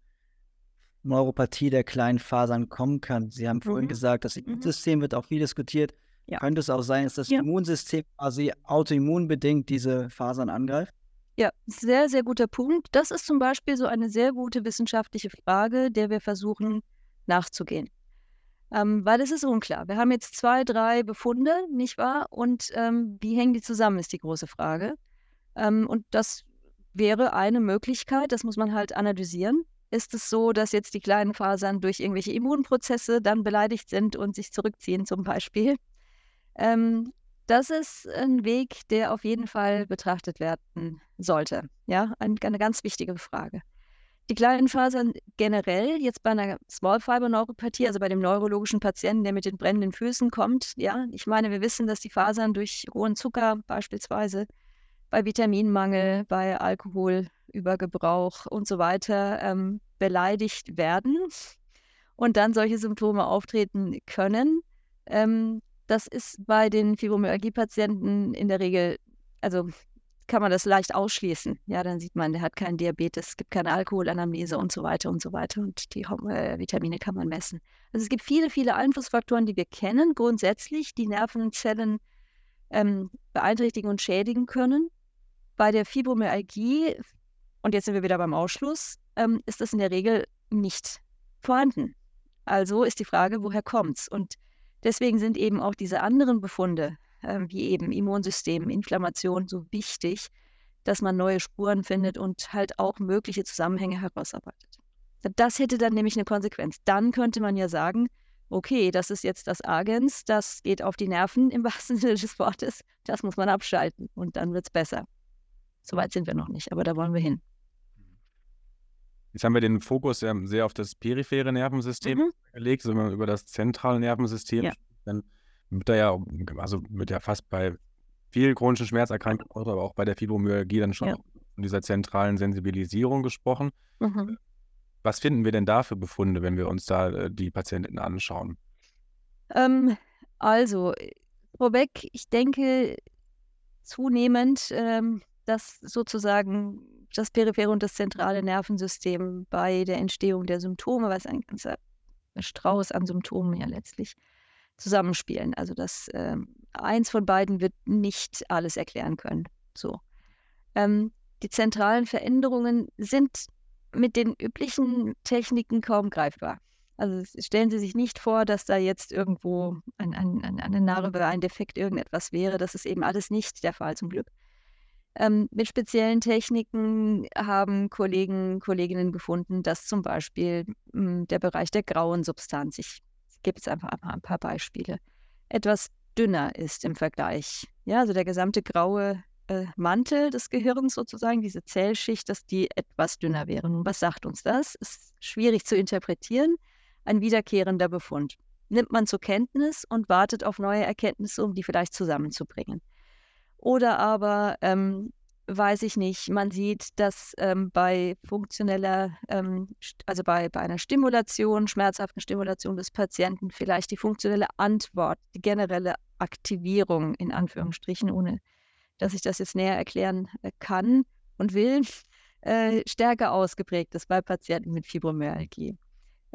Neuropathie der kleinen Fasern kommen kann? Sie haben vorhin mhm. gesagt, das mhm. Immunsystem mhm. wird auch viel diskutiert. Ja. Könnte es auch sein, dass das ja. Immunsystem quasi autoimmunbedingt diese Fasern angreift? Ja, sehr, sehr guter Punkt. Das ist zum Beispiel so eine sehr gute wissenschaftliche Frage, der wir versuchen nachzugehen. Ähm, weil es ist unklar. Wir haben jetzt zwei, drei Befunde, nicht wahr? Und ähm, wie hängen die zusammen, ist die große Frage. Ähm, und das wäre eine Möglichkeit, das muss man halt analysieren. Ist es so, dass jetzt die kleinen Fasern durch irgendwelche Immunprozesse dann beleidigt sind und sich zurückziehen zum Beispiel? Ähm, das ist ein Weg, der auf jeden Fall betrachtet werden sollte. Ja, ein, eine ganz wichtige Frage. Die kleinen Fasern generell, jetzt bei einer Small Fiber Neuropathie, also bei dem neurologischen Patienten, der mit den brennenden Füßen kommt, ja, ich meine, wir wissen, dass die Fasern durch hohen Zucker beispielsweise, bei Vitaminmangel, bei Alkoholübergebrauch und so weiter ähm, beleidigt werden und dann solche Symptome auftreten können. Ähm, das ist bei den Fibromyalgie-Patienten in der Regel, also kann man das leicht ausschließen. Ja, dann sieht man, der hat keinen Diabetes, es gibt keine Alkoholanamnese und so weiter und so weiter und die äh, Vitamine kann man messen. Also es gibt viele, viele Einflussfaktoren, die wir kennen, grundsätzlich, die Nervenzellen ähm, beeinträchtigen und schädigen können. Bei der Fibromyalgie, und jetzt sind wir wieder beim Ausschluss, ähm, ist das in der Regel nicht vorhanden. Also ist die Frage, woher kommt's? Und deswegen sind eben auch diese anderen Befunde, äh, wie eben Immunsystem, Inflammation, so wichtig, dass man neue Spuren findet und halt auch mögliche Zusammenhänge herausarbeitet. Das hätte dann nämlich eine Konsequenz. Dann könnte man ja sagen, okay, das ist jetzt das Agens, das geht auf die Nerven im wahrsten Sinne des Wortes, das muss man abschalten und dann wird es besser. Soweit sind wir noch nicht, aber da wollen wir hin. Jetzt haben wir den Fokus sehr auf das periphere Nervensystem mhm. gelegt, wenn man über das zentrale Nervensystem ja. dann wird da ja, also wird ja fast bei vielen chronischen Schmerzerkrankungen, aber auch bei der Fibromyalgie dann schon ja. von dieser zentralen Sensibilisierung gesprochen. Mhm. Was finden wir denn da für Befunde, wenn wir uns da äh, die Patienten anschauen? Ähm, also, vorweg, ich denke zunehmend, ähm, dass sozusagen das periphere und das zentrale Nervensystem bei der Entstehung der Symptome, was ein ganzer Strauß an Symptomen ja letztlich zusammenspielen. Also dass ähm, eins von beiden wird nicht alles erklären können. So. Ähm, die zentralen Veränderungen sind mit den üblichen Techniken kaum greifbar. Also stellen Sie sich nicht vor, dass da jetzt irgendwo ein, ein, ein, eine Narbe, ein Defekt, irgendetwas wäre. Das ist eben alles nicht der Fall zum Glück. Ähm, mit speziellen Techniken haben Kollegen, Kolleginnen gefunden, dass zum Beispiel mh, hm, der Bereich der grauen Substanz, ich gebe jetzt einfach ein paar Beispiele, etwas dünner ist im Vergleich. Ja, also der gesamte graue äh, Mantel des Gehirns sozusagen, diese Zellschicht, dass die etwas dünner wäre. Nun, was sagt uns das? Ist schwierig zu interpretieren. Ein wiederkehrender Befund. Nimmt man zur Kenntnis und wartet auf neue Erkenntnisse, um die vielleicht zusammenzubringen. Oder aber, ähm, weiß ich nicht, man sieht, dass ähm, bei funktioneller, ähm, also bei, bei einer Stimulation, schmerzhaften Stimulation des Patienten vielleicht die funktionelle Antwort, die generelle Aktivierung in Anführungsstrichen, ohne dass ich das jetzt näher erklären äh, kann und will, äh, stärker ausgeprägt ist bei Patienten mit Fibromyalgie.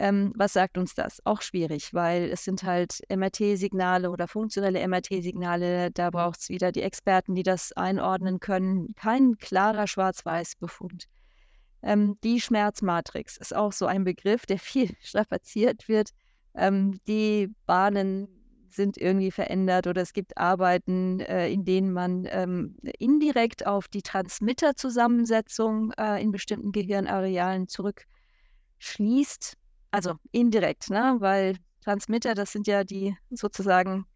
Ähm, was sagt uns das? Auch schwierig, weil es sind halt MRT-Signale oder funktionelle MRT-Signale. Da braucht es wieder die Experten, die das einordnen können. Kein klarer Schwarz-Weiß-Befund. Ähm, die Schmerzmatrix ist auch so ein Begriff, der viel strapaziert wird. Ähm, die Bahnen sind irgendwie verändert oder es gibt Arbeiten, äh, in denen man ähm, indirekt auf die Transmitterzusammensetzung äh, in bestimmten Gehirnarealen zurückschließt. Also indirekt, ne? weil Transmitter, das sind ja die sozusagen,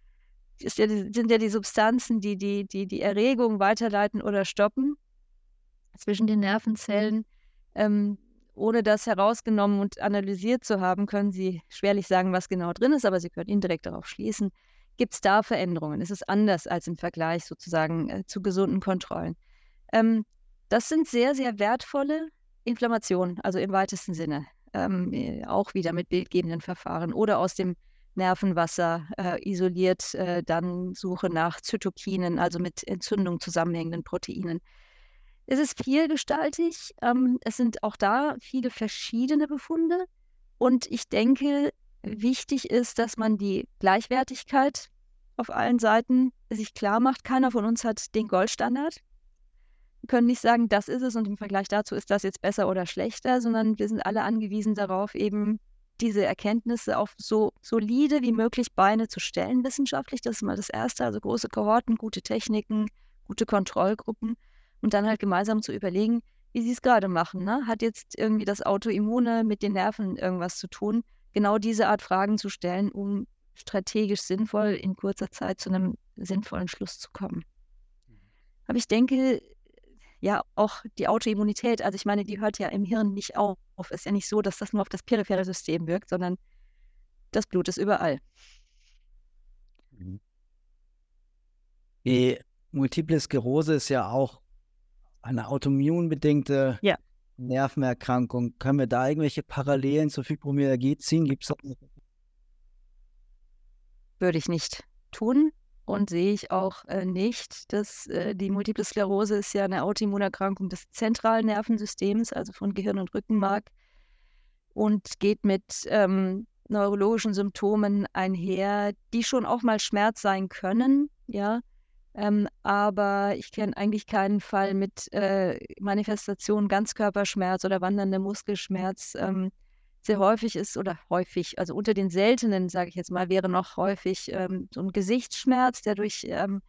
ist ja, sind ja die Substanzen, die die, die die Erregung weiterleiten oder stoppen zwischen den Nervenzellen. Ähm, ohne das herausgenommen und analysiert zu haben, können Sie schwerlich sagen, was genau drin ist, aber Sie können indirekt darauf schließen. Gibt es da Veränderungen? Ist es anders als im Vergleich sozusagen äh, zu gesunden Kontrollen? Ähm, das sind sehr, sehr wertvolle Inflammationen, also im weitesten Sinne. Ähm, äh, auch wieder mit bildgebenden Verfahren oder aus dem Nervenwasser äh, isoliert, äh, dann Suche nach Zytokinen, also mit Entzündung zusammenhängenden Proteinen. Es ist vielgestaltig. Ähm, es sind auch da viele verschiedene Befunde. Und ich denke, wichtig ist, dass man die Gleichwertigkeit auf allen Seiten sich klar macht. Keiner von uns hat den Goldstandard. Können nicht sagen, das ist es und im Vergleich dazu ist das jetzt besser oder schlechter, sondern wir sind alle angewiesen darauf, eben diese Erkenntnisse auf so solide wie möglich Beine zu stellen, wissenschaftlich. Das ist mal das Erste. Also große Kohorten, gute Techniken, gute Kontrollgruppen und dann halt gemeinsam zu überlegen, wie sie es gerade machen. Ne? Hat jetzt irgendwie das Autoimmune mit den Nerven irgendwas zu tun? Genau diese Art Fragen zu stellen, um strategisch sinnvoll in kurzer Zeit zu einem sinnvollen Schluss zu kommen. Mhm. Aber ich denke, ja, auch die Autoimmunität, also ich meine, die hört ja im Hirn nicht auf. Es ist ja nicht so, dass das nur auf das periphere System wirkt, sondern das Blut ist überall. Mhm. Die Multiple Sklerose ist ja auch eine autoimmunbedingte ja. Nervenerkrankung. Können wir da irgendwelche Parallelen zur Fibromyalgie ziehen? Gibt es Würde ich nicht tun und sehe ich auch äh, nicht, dass äh, die Multiple Sklerose ist ja eine Autoimmunerkrankung des zentralen Nervensystems, also von Gehirn und Rückenmark und geht mit ähm, neurologischen Symptomen einher, die schon auch mal Schmerz sein können, ja, ähm, aber ich kenne eigentlich keinen Fall mit äh, Manifestation Ganzkörperschmerz oder wanderndem Muskelschmerz, ähm, sehr häufig ist oder häufig, also unter den seltenen, sage ich jetzt mal, wäre noch häufig ähm, so ein Gesichtsschmerz, der durch ähm,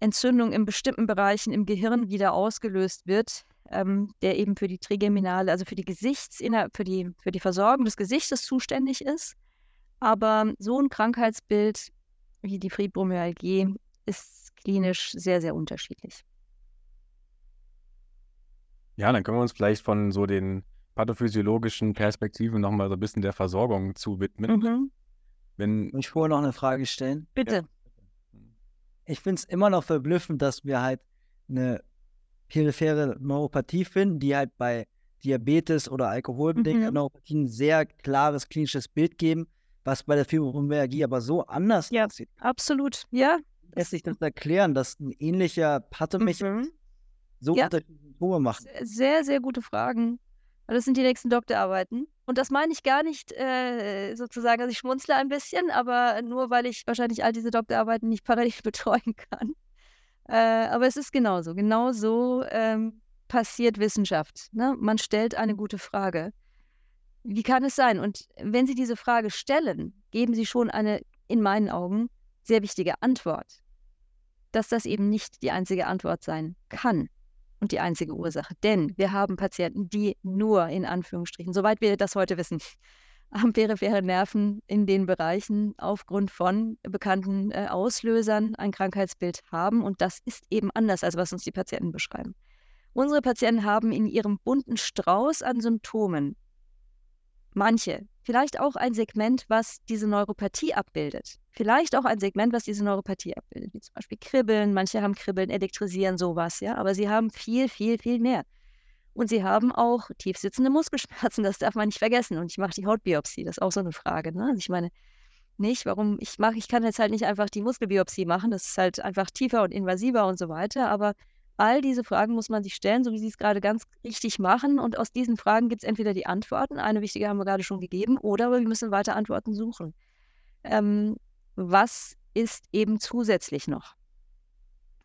Entzündung in bestimmten Bereichen im Gehirn wieder ausgelöst wird, ähm, der eben für die Trigeminale, also für die Gesichtsinner, für die, für die Versorgung des Gesichtes zuständig ist. Aber so ein Krankheitsbild wie die Fibromyalgie ist klinisch sehr, sehr unterschiedlich. Ja, dann können wir uns vielleicht von so den pathophysiologischen Perspektiven nochmal so ein bisschen der Versorgung zu widmen. Mhm. Wenn, ich vorher noch eine Frage stellen? Bitte. Ja. Ich finde es immer noch verblüffend, dass wir halt eine periphere Neuropathie finden, die halt bei Diabetes oder alkoholbedingten mhm. Neuropathien ein sehr klares klinisches Bild geben, was bei der Fibromyalgie aber so anders ja, aussieht. Absolut, ja. Lässt sich das erklären, dass ein ähnlicher Pathomechanismus mhm. so ja. unterschiedliche Symptome macht? Sehr, sehr gute Fragen. Das sind die nächsten Doktorarbeiten. Und das meine ich gar nicht äh, sozusagen, also ich schmunzle ein bisschen, aber nur weil ich wahrscheinlich all diese Doktorarbeiten nicht parallel betreuen kann. Äh, aber es ist genauso. Genau so ähm, passiert Wissenschaft. Ne? Man stellt eine gute Frage. Wie kann es sein? Und wenn Sie diese Frage stellen, geben Sie schon eine, in meinen Augen, sehr wichtige Antwort. Dass das eben nicht die einzige Antwort sein kann und die einzige Ursache. Denn wir haben Patienten, die nur in Anführungsstrichen, soweit wir das heute wissen, am peripheren Nerven in den Bereichen aufgrund von bekannten äh, Auslösern ein Krankheitsbild haben. Und das ist eben anders, als was uns die Patienten beschreiben. Unsere Patienten haben in ihrem bunten Strauß an Symptomen manche, vielleicht auch ein Segment, was diese Neuropathie abbildet. Vielleicht auch ein Segment, was diese Neuropathie abbildet, wie zum Beispiel Kribbeln. Manche haben Kribbeln, Elektrisieren, sowas, ja. Aber sie haben viel, viel, viel mehr. Und sie haben auch tiefsitzende Muskelschmerzen, das darf man nicht vergessen. Und ich mache die Hautbiopsie, das ist auch so eine Frage. Ne? Also ich meine, nicht, warum ich mache, ich kann jetzt halt nicht einfach die Muskelbiopsie machen, das ist halt einfach tiefer und invasiver und so weiter, aber all diese Fragen muss man sich stellen, so wie Sie es gerade ganz richtig machen. Und aus diesen Fragen gibt es entweder die Antworten, eine wichtige haben wir gerade schon gegeben, oder wir müssen weiter Antworten suchen. Ähm, was ist eben zusätzlich noch?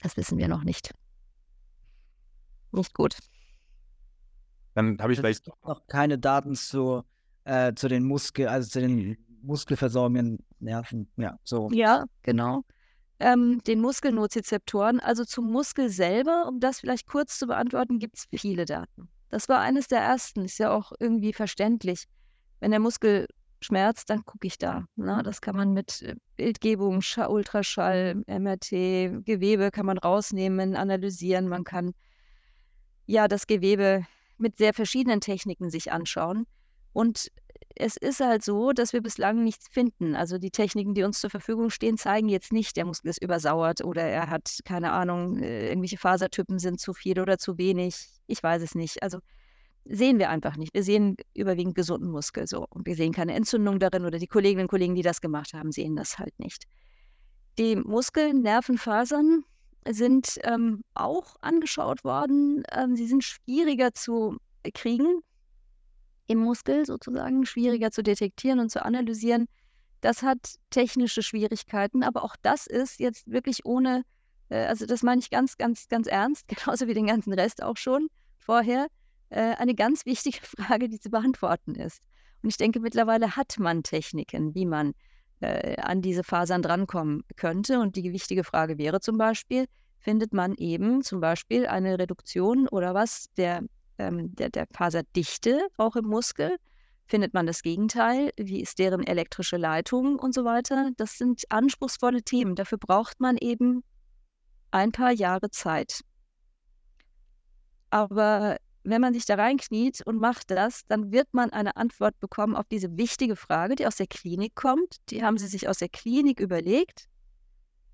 Das wissen wir noch nicht. Nicht gut. Dann habe ich vielleicht noch keine Daten zu, äh, zu den Muskel, also zu den muskelversorgenden Nerven. Ja, so. Ja, genau. Ähm, den Muskelnotrezeptoren, also zum Muskel selber, um das vielleicht kurz zu beantworten, gibt es viele Daten. Das war eines der ersten, ist ja auch irgendwie verständlich. Wenn der Muskel schmerzt, dann gucke ich da. Na, ne? das kann man mit äh, Bildgebung, Ultraschall, MRT, Gewebe kann man rausnehmen, analysieren. Man kann ja das Gewebe mit sehr verschiedenen Techniken sich anschauen. Und es ist halt so, dass wir bislang nichts finden. Also die Techniken, die uns zur Verfügung stehen, zeigen jetzt nicht, der Muskel ist übersauert oder er hat, keine Ahnung, äh, irgendwelche Fasertypen sind zu viel oder zu wenig. Ich weiß es nicht. Also sehen wir einfach nicht. Wir sehen überwiegend gesunden Muskel so und wir sehen keine Entzündung darin oder die Kolleginnen und Kollegen, die das gemacht haben, sehen das halt nicht. Die Muskeln, Nervenfasern sind ähm, auch angeschaut worden. Ähm, sie sind schwieriger zu kriegen im Muskel sozusagen, schwieriger zu detektieren und zu analysieren. Das hat technische Schwierigkeiten, aber auch das ist jetzt wirklich ohne, äh, also das meine ich ganz, ganz, ganz ernst, genauso wie den ganzen Rest auch schon vorher, äh, eine ganz wichtige Frage, die zu beantworten ist. Und ich denke, mittlerweile hat man Techniken, wie man äh, an diese Fasern drankommen könnte. Und die wichtige Frage wäre zum Beispiel, findet man eben zum Beispiel eine Reduktion oder was der, ähm, der, der Faserdichte auch im Muskel? Findet man das Gegenteil? Wie ist deren elektrische Leitung und so weiter? Das sind anspruchsvolle Themen. Dafür braucht man eben ein paar Jahre Zeit. Aber wenn man sich da reinkniet und macht das, dann wird man eine Antwort bekommen auf diese wichtige Frage, die aus der Klinik kommt. Die haben sie sich aus der Klinik überlegt.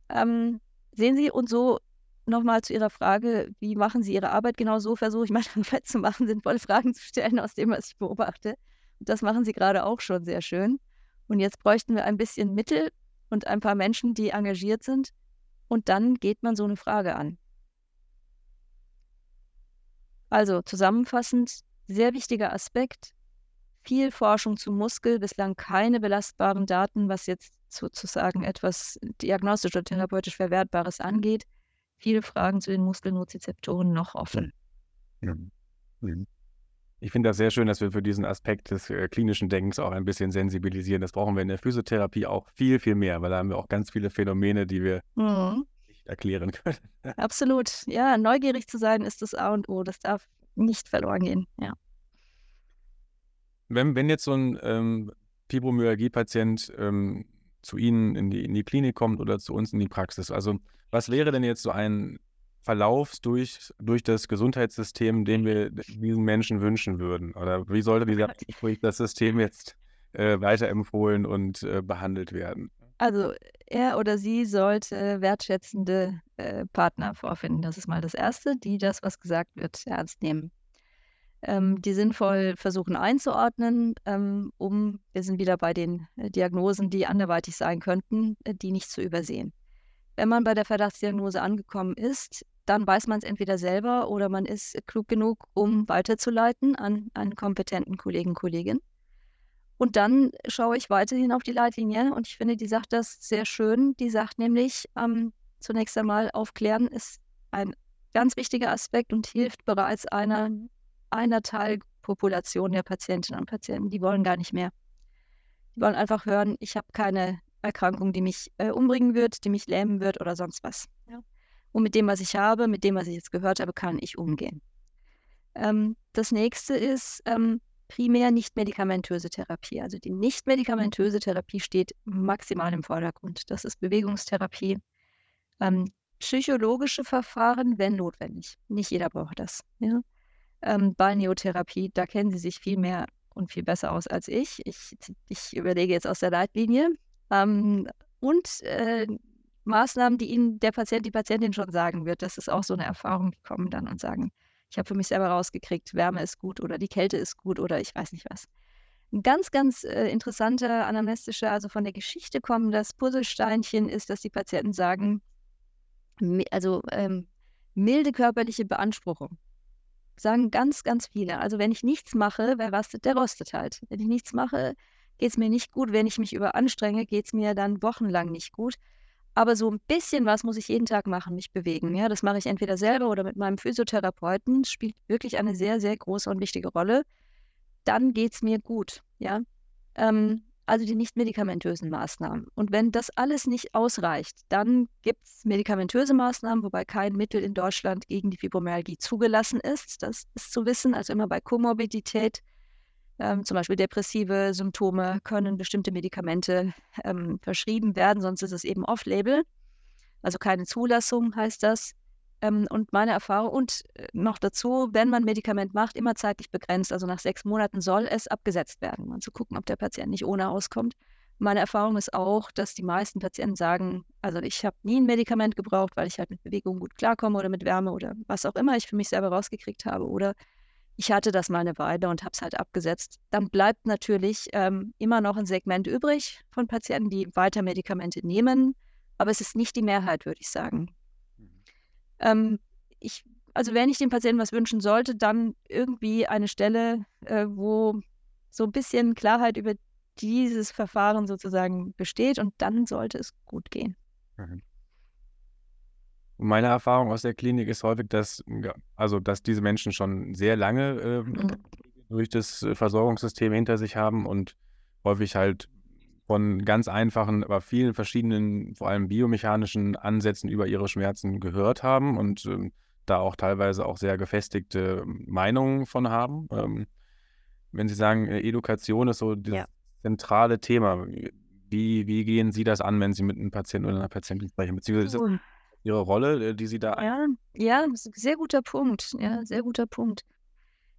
Ähm, sehen Sie, und so nochmal zu Ihrer Frage, wie machen Sie Ihre Arbeit? Genau so versuche ich meine Arbeit zu machen, sinnvolle Fragen zu stellen aus dem, was ich beobachte. Und das machen Sie gerade auch schon sehr schön. Und jetzt bräuchten wir ein bisschen Mittel und ein paar Menschen, die engagiert sind. Und dann geht man so eine Frage an. Also zusammenfassend, sehr wichtiger Aspekt, viel Forschung zum Muskel, bislang keine belastbaren Daten, was jetzt sozusagen etwas diagnostisch oder therapeutisch Verwertbares angeht. Viele Fragen zu den Muskelnotrezeptoren noch offen. Ja. Ich finde das sehr schön, dass wir für diesen Aspekt des äh, klinischen Denkens auch ein bisschen sensibilisieren. Das brauchen wir in der Physiotherapie auch viel, viel mehr, weil da haben wir auch ganz viele Phänomene, die wir mhm. nicht erklären können. Absolut. Ja, neugierig zu sein ist das A und O. Das darf nicht verloren gehen. Ja. Wenn, wenn jetzt so ein ähm, Fibromyalgie-Patient ähm, zu Ihnen in die, in die Klinik kommt oder zu uns in die Praxis, also was wäre denn jetzt so ein Verlauf durch, durch das Gesundheitssystem, den wir diesen Menschen wünschen würden? Oder wie sollte dieser, das System jetzt äh, weiterempfohlen und äh, behandelt werden? Also er oder sie sollte wertschätzende äh, Partner vorfinden. Das ist mal das Erste, die das, was gesagt wird, ernst nehmen ähm, die sinnvoll versuchen einzuordnen, ähm, um, wir sind wieder bei den äh, Diagnosen, die anderweitig sein könnten, äh, die nicht zu übersehen. Wenn man bei der Verdachtsdiagnose angekommen ist, dann weiß man es entweder selber oder man ist klug genug, um weiterzuleiten an einen kompetenten Kollegen, Kollegin. Und dann schaue ich weiterhin auf die Leitlinie und ich finde, die sagt das sehr schön. Die sagt nämlich, ähm, zunächst einmal aufklären ist ein ganz wichtiger Aspekt und hilft bereits einer einer Teilpopulation der Patientinnen und Patienten. Die wollen gar nicht mehr. Die wollen einfach hören, ich habe keine Erkrankung, die mich äh, umbringen wird, die mich lähmen wird oder sonst was. Ja. Und mit dem, was ich habe, mit dem, was ich jetzt gehört habe, kann ich umgehen. Ähm, das nächste ist ähm, primär nicht-medikamentöse Therapie. Also die nicht-medikamentöse Therapie steht maximal im Vordergrund. Das ist Bewegungstherapie. Ähm, psychologische Verfahren, wenn notwendig. Nicht jeder braucht das. Ja? Ähm, Balneotherapie, da kennen Sie sich viel mehr und viel besser aus als ich. Ich, ich überlege jetzt aus der Leitlinie. Ähm, und äh, Maßnahmen, die Ihnen der Patient, die Patientin schon sagen wird. Das ist auch so eine Erfahrung, die kommen dann und sagen, ich habe für mich selber rausgekriegt, Wärme ist gut oder die Kälte ist gut oder ich weiß nicht was. Ein ganz, ganz äh, interessanter anamnestischer, also von der Geschichte kommen, das Puzzlesteinchen ist, dass die Patienten sagen, also ähm, milde körperliche Beanspruchung sagen ganz, ganz viele. Also wenn ich nichts mache, wer rastet, der rostet halt. Wenn ich nichts mache, geht es mir nicht gut. Wenn ich mich überanstrenge, geht es mir dann wochenlang nicht gut. Aber so ein bisschen was muss ich jeden Tag machen, mich bewegen. Ja, das mache ich entweder selber oder mit meinem Physiotherapeuten. Das spielt wirklich eine sehr, sehr große und wichtige Rolle. Dann geht es mir gut. Ja, ähm, also die nicht medikamentösen Maßnahmen. Und wenn das alles nicht ausreicht, dann gibt es medikamentöse Maßnahmen, wobei kein Mittel in Deutschland gegen die Fibromyalgie zugelassen ist. Das ist zu wissen. Also immer bei Komorbidität, ähm, zum Beispiel depressive Symptome, können bestimmte Medikamente ähm, verschrieben werden, sonst ist es eben off-label. Also keine Zulassung heißt das. Ähm, und meine Erfahrung, und äh, noch dazu, wenn man Medikament macht, immer zeitlich begrenzt. Also nach sechs Monaten soll es abgesetzt werden, um zu gucken, ob der Patient nicht ohne auskommt. Meine Erfahrung ist auch, dass die meisten Patienten sagen, also ich habe nie ein Medikament gebraucht, weil ich halt mit Bewegung gut klarkomme oder mit Wärme oder was auch immer ich für mich selber rausgekriegt habe. Oder ich hatte das mal eine Weile und habe es halt abgesetzt. Dann bleibt natürlich ähm, immer noch ein Segment übrig von Patienten, die weiter Medikamente nehmen. Aber es ist nicht die Mehrheit, würde ich sagen. Ähm, ich, also wenn ich dem Patienten was wünschen sollte, dann irgendwie eine Stelle, äh, wo so ein bisschen Klarheit über dieses Verfahren sozusagen besteht und dann sollte es gut gehen. Mhm. Meine Erfahrung aus der Klinik ist häufig, dass, also, dass diese Menschen schon sehr lange äh, mhm. durch das Versorgungssystem hinter sich haben und häufig halt von ganz einfachen, aber vielen verschiedenen, vor allem biomechanischen Ansätzen über ihre Schmerzen gehört haben und ähm, da auch teilweise auch sehr gefestigte Meinungen von haben. Ähm, wenn Sie sagen, äh, Education ist so das ja. zentrale Thema, wie, wie gehen Sie das an, wenn Sie mit einem Patienten oder einer Patientin sprechen? Beziehungsweise Ihre Rolle, äh, die Sie da. Ja, ja, sehr guter Punkt. Ja, sehr guter Punkt.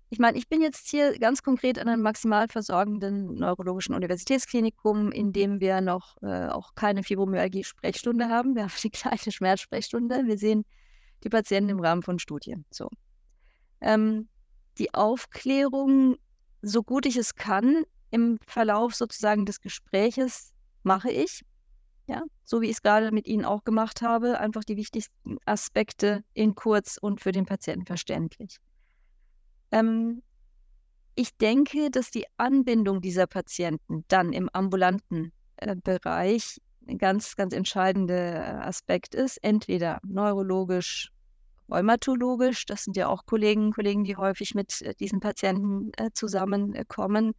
Ich meine, ich bin jetzt hier ganz konkret an einem maximal versorgenden neurologischen Universitätsklinikum, in dem wir noch äh, auch keine Fibromyalgie-Sprechstunde haben. Wir haben die gleiche Schmerzsprechstunde. Wir sehen die Patienten im Rahmen von Studien. So. Ähm, die Aufklärung, so gut ich es kann, im Verlauf sozusagen des Gespräches mache ich. Ja, so wie ich es gerade mit Ihnen auch gemacht habe, einfach die wichtigsten Aspekte in kurz und für den Patienten verständlich. Ähm, ich denke, dass die Anbindung dieser Patienten dann im ambulanten äh, Bereich ein ganz, ganz entscheidender Aspekt ist. Entweder neurologisch, rheumatologisch. Das sind ja auch Kollegen, Kollegen, die häufig mit äh, diesen Patienten äh, zusammenkommen.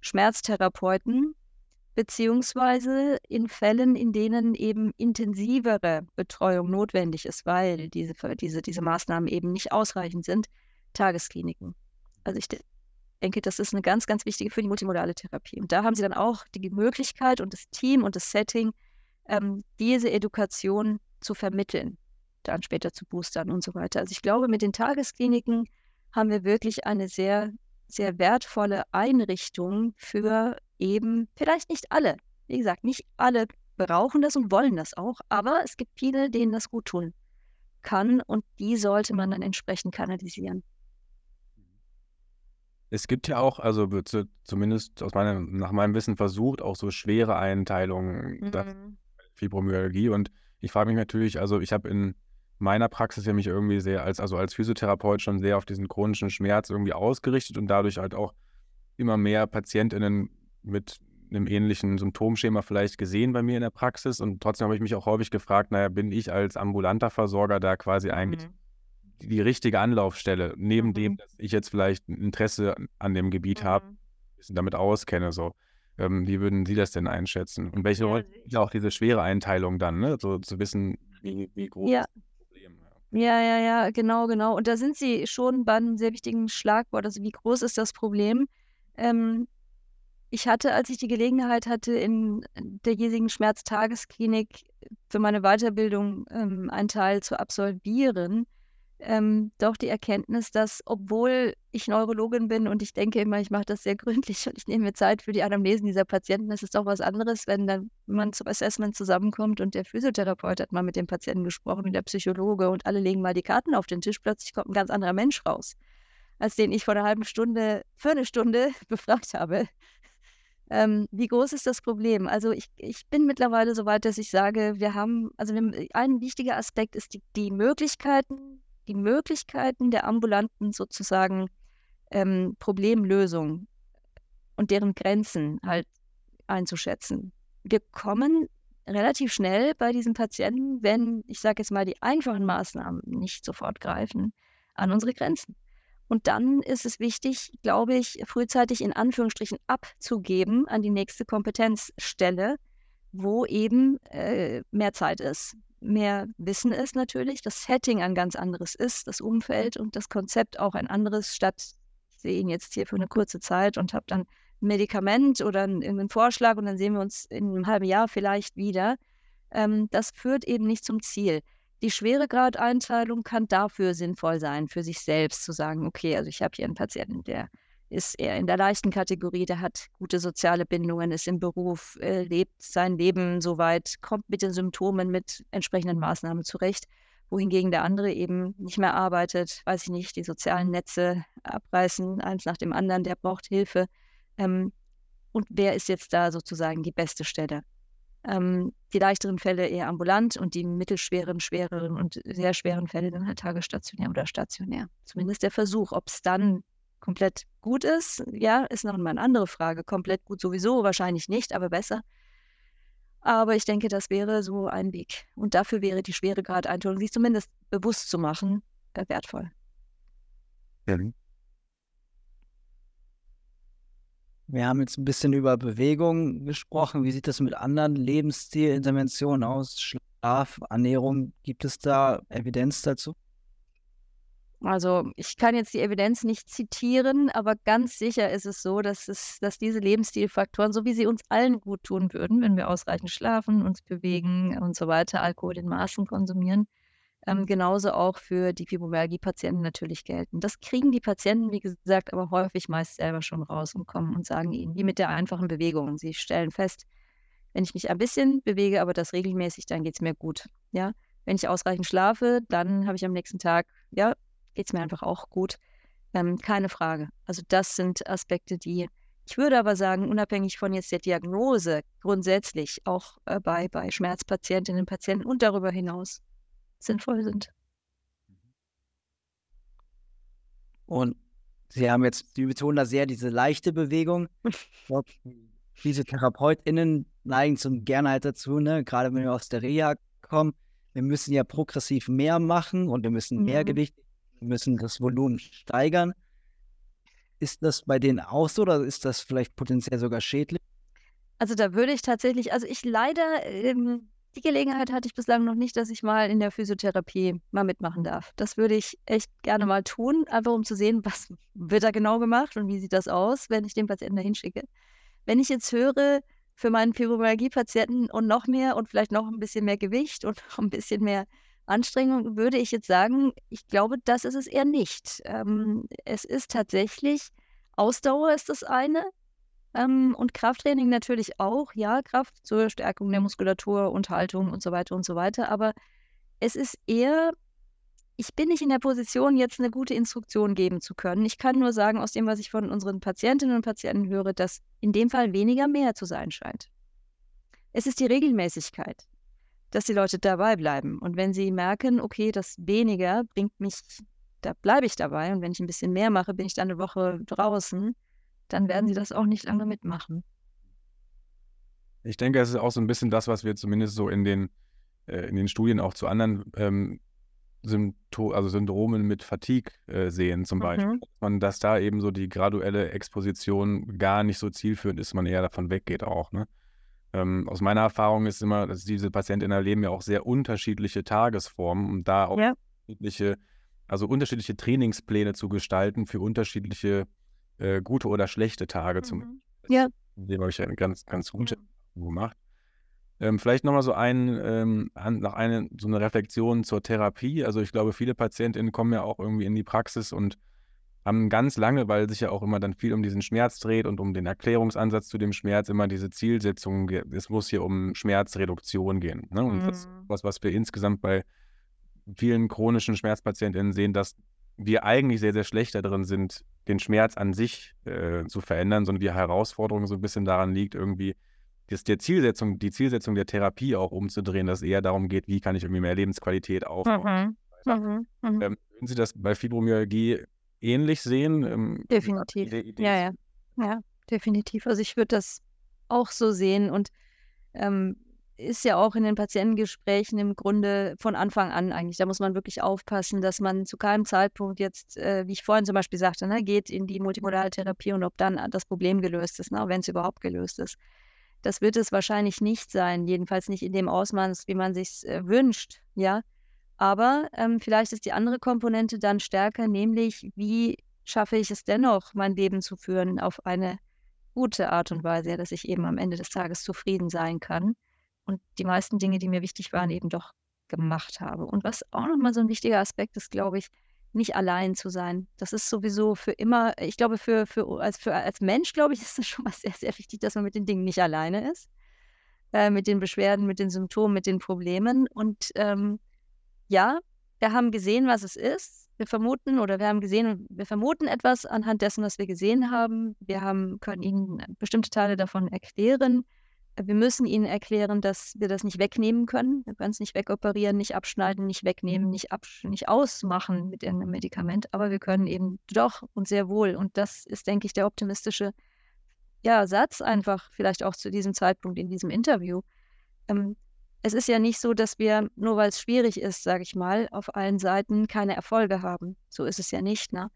Schmerztherapeuten, beziehungsweise in Fällen, in denen eben intensivere Betreuung notwendig ist, weil diese, diese, diese Maßnahmen eben nicht ausreichend sind, Tageskliniken. Also ich denke, das ist eine ganz, ganz wichtige für die multimodale Therapie. Und da haben Sie dann auch die Möglichkeit und das Team und das Setting, ähm, diese Education zu vermitteln, dann später zu boostern und so weiter. Also ich glaube, mit den Tageskliniken haben wir wirklich eine sehr, sehr wertvolle Einrichtung für eben vielleicht nicht alle. Wie gesagt, nicht alle brauchen das und wollen das auch, aber es gibt viele, denen das gut tun kann und die sollte man dann entsprechend kanalisieren. Es gibt ja auch, also wird zumindest aus meinem, nach meinem Wissen versucht, auch so schwere Einteilungen, mhm. Fibromyalgie. Und ich frage mich natürlich, also ich habe in meiner Praxis ja mich irgendwie sehr als, also als Physiotherapeut schon sehr auf diesen chronischen Schmerz irgendwie ausgerichtet und dadurch halt auch immer mehr PatientInnen mit einem ähnlichen Symptomschema vielleicht gesehen bei mir in der Praxis. Und trotzdem habe ich mich auch häufig gefragt, naja, bin ich als ambulanter Versorger da quasi eigentlich mhm. Die richtige Anlaufstelle, neben mhm. dem, dass ich jetzt vielleicht ein Interesse an dem Gebiet mhm. habe, ein bisschen damit auskenne. So. Ähm, wie würden Sie das denn einschätzen? Und welche Rolle ja, auch diese schwere Einteilung dann, ne? so zu wissen, wie, wie groß ja. das Problem Ja, ja, ja, genau, genau. Und da sind Sie schon bei einem sehr wichtigen Schlagwort. Also wie groß ist das Problem? Ähm, ich hatte, als ich die Gelegenheit hatte, in der hiesigen Schmerztagesklinik für meine Weiterbildung ähm, einen Teil zu absolvieren, ähm, doch die Erkenntnis, dass obwohl ich Neurologin bin und ich denke immer, ich mache das sehr gründlich und ich nehme mir Zeit für die Anamnesen dieser Patienten, das ist doch was anderes, wenn dann man zum Assessment zusammenkommt und der Physiotherapeut hat mal mit dem Patienten gesprochen und der Psychologe und alle legen mal die Karten auf den Tisch, plötzlich kommt ein ganz anderer Mensch raus, als den ich vor einer halben Stunde für eine Stunde befragt habe. Ähm, wie groß ist das Problem? Also ich, ich bin mittlerweile so weit, dass ich sage, wir haben, also ein wichtiger Aspekt ist die, die Möglichkeiten, die Möglichkeiten der ambulanten sozusagen ähm, Problemlösung und deren Grenzen halt einzuschätzen. Wir kommen relativ schnell bei diesen Patienten, wenn, ich sage jetzt mal, die einfachen Maßnahmen nicht sofort greifen, an unsere Grenzen. Und dann ist es wichtig, glaube ich, frühzeitig in Anführungsstrichen abzugeben an die nächste Kompetenzstelle, wo eben äh, mehr Zeit ist, mehr Wissen ist natürlich, das Setting ein ganz anderes ist, das Umfeld und das Konzept auch ein anderes, statt ich sehe ihn jetzt hier für eine kurze Zeit und habe dann ein Medikament oder einen Vorschlag und dann sehen wir uns in einem halben Jahr vielleicht wieder. Ähm, das führt eben nicht zum Ziel. Die Schweregradeinteilung kann dafür sinnvoll sein, für sich selbst zu sagen, okay, also ich habe hier einen Patienten, der ist eher in der leichten Kategorie, der hat gute soziale Bindungen, ist im Beruf, äh, lebt sein Leben soweit, kommt mit den Symptomen, mit entsprechenden Maßnahmen zurecht, wohingegen der andere eben nicht mehr arbeitet, weiß ich nicht, die sozialen Netze abreißen, eins nach dem anderen, der braucht Hilfe. Ähm, und wer ist jetzt da sozusagen die beste Stelle? Ähm, die leichteren Fälle eher ambulant und die mittelschweren, schwereren und sehr schweren Fälle dann halt tagesstationär oder stationär. Zumindest der Versuch, ob es dann komplett gut ist, ja, ist noch mal eine andere Frage. Komplett gut sowieso, wahrscheinlich nicht, aber besser. Aber ich denke, das wäre so ein Weg. Und dafür wäre die Schweregrad-Einteilung, sich zumindest bewusst zu machen, äh, wertvoll. Ja. Wir haben jetzt ein bisschen über Bewegung gesprochen. Wie sieht das mit anderen Lebensstilinterventionen aus? Schlaf, Ernährung, gibt es da Evidenz dazu? Also ich kann jetzt die Evidenz nicht zitieren, aber ganz sicher ist es so, dass, es, dass diese Lebensstilfaktoren, so wie sie uns allen gut tun würden, wenn wir ausreichend schlafen, uns bewegen und so weiter, Alkohol in Maßen konsumieren, ähm, genauso auch für die Fibromyalgie-Patienten natürlich gelten. Das kriegen die Patienten, wie gesagt, aber häufig meist selber schon raus und kommen und sagen ihnen, wie mit der einfachen Bewegung. Sie stellen fest, wenn ich mich ein bisschen bewege, aber das regelmäßig, dann geht es mir gut. Ja? Wenn ich ausreichend schlafe, dann habe ich am nächsten Tag, ja, geht es mir einfach auch gut. Ähm, keine Frage. Also das sind Aspekte, die ich würde aber sagen, unabhängig von jetzt der Diagnose, grundsätzlich auch äh, bei, bei Schmerzpatientinnen und Patienten und darüber hinaus sinnvoll sind. Und Sie haben jetzt, Sie betonen da sehr diese leichte Bewegung. Diese TherapeutInnen neigen zum gerne halt dazu, ne? gerade wenn wir aus der Reha kommen, wir müssen ja progressiv mehr machen und wir müssen mehr mhm. Gewicht, müssen das Volumen steigern. Ist das bei denen auch so oder ist das vielleicht potenziell sogar schädlich? Also da würde ich tatsächlich, also ich leider, ähm, die Gelegenheit hatte ich bislang noch nicht, dass ich mal in der Physiotherapie mal mitmachen darf. Das würde ich echt gerne mal tun, einfach um zu sehen, was wird da genau gemacht und wie sieht das aus, wenn ich den Patienten da hinschicke. Wenn ich jetzt höre, für meinen Fibromyalgie-Patienten und noch mehr und vielleicht noch ein bisschen mehr Gewicht und noch ein bisschen mehr Anstrengung, würde ich jetzt sagen, ich glaube, das ist es eher nicht. Ähm, es ist tatsächlich, Ausdauer ist das eine ähm, und Krafttraining natürlich auch, ja, Kraft zur Stärkung der Muskulatur und Haltung und so weiter und so weiter, aber es ist eher ich bin nicht in der Position, jetzt eine gute Instruktion geben zu können. Ich kann nur sagen, aus dem, was ich von unseren Patientinnen und Patienten höre, dass in dem Fall weniger mehr zu sein scheint. Es ist die Regelmäßigkeit, dass die Leute dabei bleiben. Und wenn sie merken, okay, das weniger bringt mich, da bleibe ich dabei. Und wenn ich ein bisschen mehr mache, bin ich dann eine Woche draußen, dann werden sie das auch nicht lange mitmachen. Ich denke, es ist auch so ein bisschen das, was wir zumindest so in den, äh, in den Studien auch zu anderen ähm, Sympto also Syndromen mit Fatigue äh, sehen, zum Beispiel. Mhm. Man, dass da eben so die graduelle Exposition gar nicht so zielführend ist, man eher davon weggeht auch. Ne? Ähm, aus meiner Erfahrung ist immer, dass diese Patientinnen erleben ja auch sehr unterschiedliche Tagesformen und da auch ja. unterschiedliche, also unterschiedliche Trainingspläne zu gestalten für unterschiedliche äh, gute oder schlechte Tage. Mhm. Zum, ja. Dem habe ich ja ganz, ganz gute mhm. gemacht. Ähm, vielleicht nochmal so ein, ähm, noch eine, so eine Reflexion zur Therapie. Also ich glaube, viele PatientInnen kommen ja auch irgendwie in die Praxis und haben ganz lange, weil sich ja auch immer dann viel um diesen Schmerz dreht und um den Erklärungsansatz zu dem Schmerz, immer diese Zielsetzung, es muss hier um Schmerzreduktion gehen. Ne? Und mhm. das ist was, was wir insgesamt bei vielen chronischen SchmerzpatientInnen sehen, dass wir eigentlich sehr, sehr schlecht darin sind, den Schmerz an sich äh, zu verändern, sondern die Herausforderung so ein bisschen daran liegt, irgendwie das der Zielsetzung, die Zielsetzung der Therapie auch umzudrehen, dass es eher darum geht, wie kann ich irgendwie mehr Lebensqualität aufbauen. Mhm. Mhm. Mhm. Ähm, würden Sie das bei Fibromyalgie ähnlich sehen? Ähm, definitiv. Ja, ja. Ja, definitiv. Also ich würde das auch so sehen und ähm, ist ja auch in den Patientengesprächen im Grunde von Anfang an eigentlich. Da muss man wirklich aufpassen, dass man zu keinem Zeitpunkt jetzt, äh, wie ich vorhin zum Beispiel sagte, ne, geht in die multimodale Therapie und ob dann das Problem gelöst ist, ne, wenn es überhaupt gelöst ist. Das wird es wahrscheinlich nicht sein, jedenfalls nicht in dem Ausmaß, wie man sich äh, wünscht, ja. Aber ähm, vielleicht ist die andere Komponente dann stärker, nämlich wie schaffe ich es dennoch, mein Leben zu führen auf eine gute Art und Weise, dass ich eben am Ende des Tages zufrieden sein kann und die meisten Dinge, die mir wichtig waren, eben doch gemacht habe. Und was auch nochmal so ein wichtiger Aspekt ist, glaube ich, nicht allein zu sein. Das ist sowieso für immer, ich glaube, für, für, als, für, als Mensch, glaube ich, ist es schon mal sehr, sehr wichtig, dass man mit den Dingen nicht alleine ist. Äh, mit den Beschwerden, mit den Symptomen, mit den Problemen. Und ähm, ja, wir haben gesehen, was es ist. Wir vermuten oder wir haben gesehen, wir vermuten etwas anhand dessen, was wir gesehen haben. Wir haben, können Ihnen bestimmte Teile davon erklären wir müssen ihnen erklären, dass wir das nicht wegnehmen können. Wir können es nicht wegoperieren, nicht abschneiden, nicht wegnehmen, nicht, nicht ausmachen mit irgendeinem Medikament, aber wir können eben doch und sehr wohl. Und das ist, denke ich, der optimistische ja, Satz einfach, vielleicht auch zu diesem Zeitpunkt in diesem Interview. Ähm, es ist ja nicht so, dass wir, nur weil es schwierig ist, sage ich mal, auf allen Seiten keine Erfolge haben. So ist es ja nicht. Ne?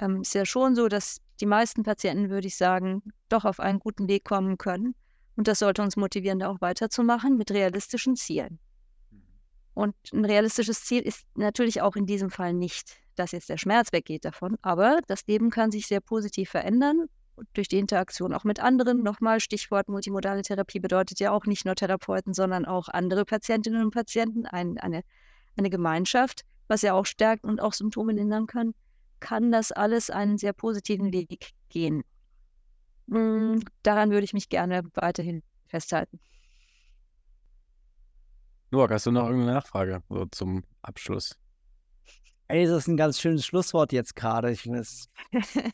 Ähm, ist ja schon so, dass die meisten Patienten, würde ich sagen, doch auf einen guten Weg kommen können. Und das sollte uns motivieren, da auch weiterzumachen mit realistischen Zielen. Mhm. Und ein realistisches Ziel ist natürlich auch in diesem Fall nicht, dass jetzt der Schmerz weggeht davon, aber das Leben kann sich sehr positiv verändern durch die Interaktion auch mit anderen. Nochmal Stichwort multimodale Therapie bedeutet ja auch nicht nur Therapeuten, sondern auch andere Patientinnen und Patienten, ein, eine, eine Gemeinschaft, was ja auch stärkt und auch Symptome lindern kann, kann das alles einen sehr positiven Weg gehen. Mm, daran würde ich mich gerne weiterhin festhalten. Noak, hast du noch irgendeine Nachfrage so zum Abschluss? Ey, das ist ein ganz schönes Schlusswort jetzt gerade. Ich finde es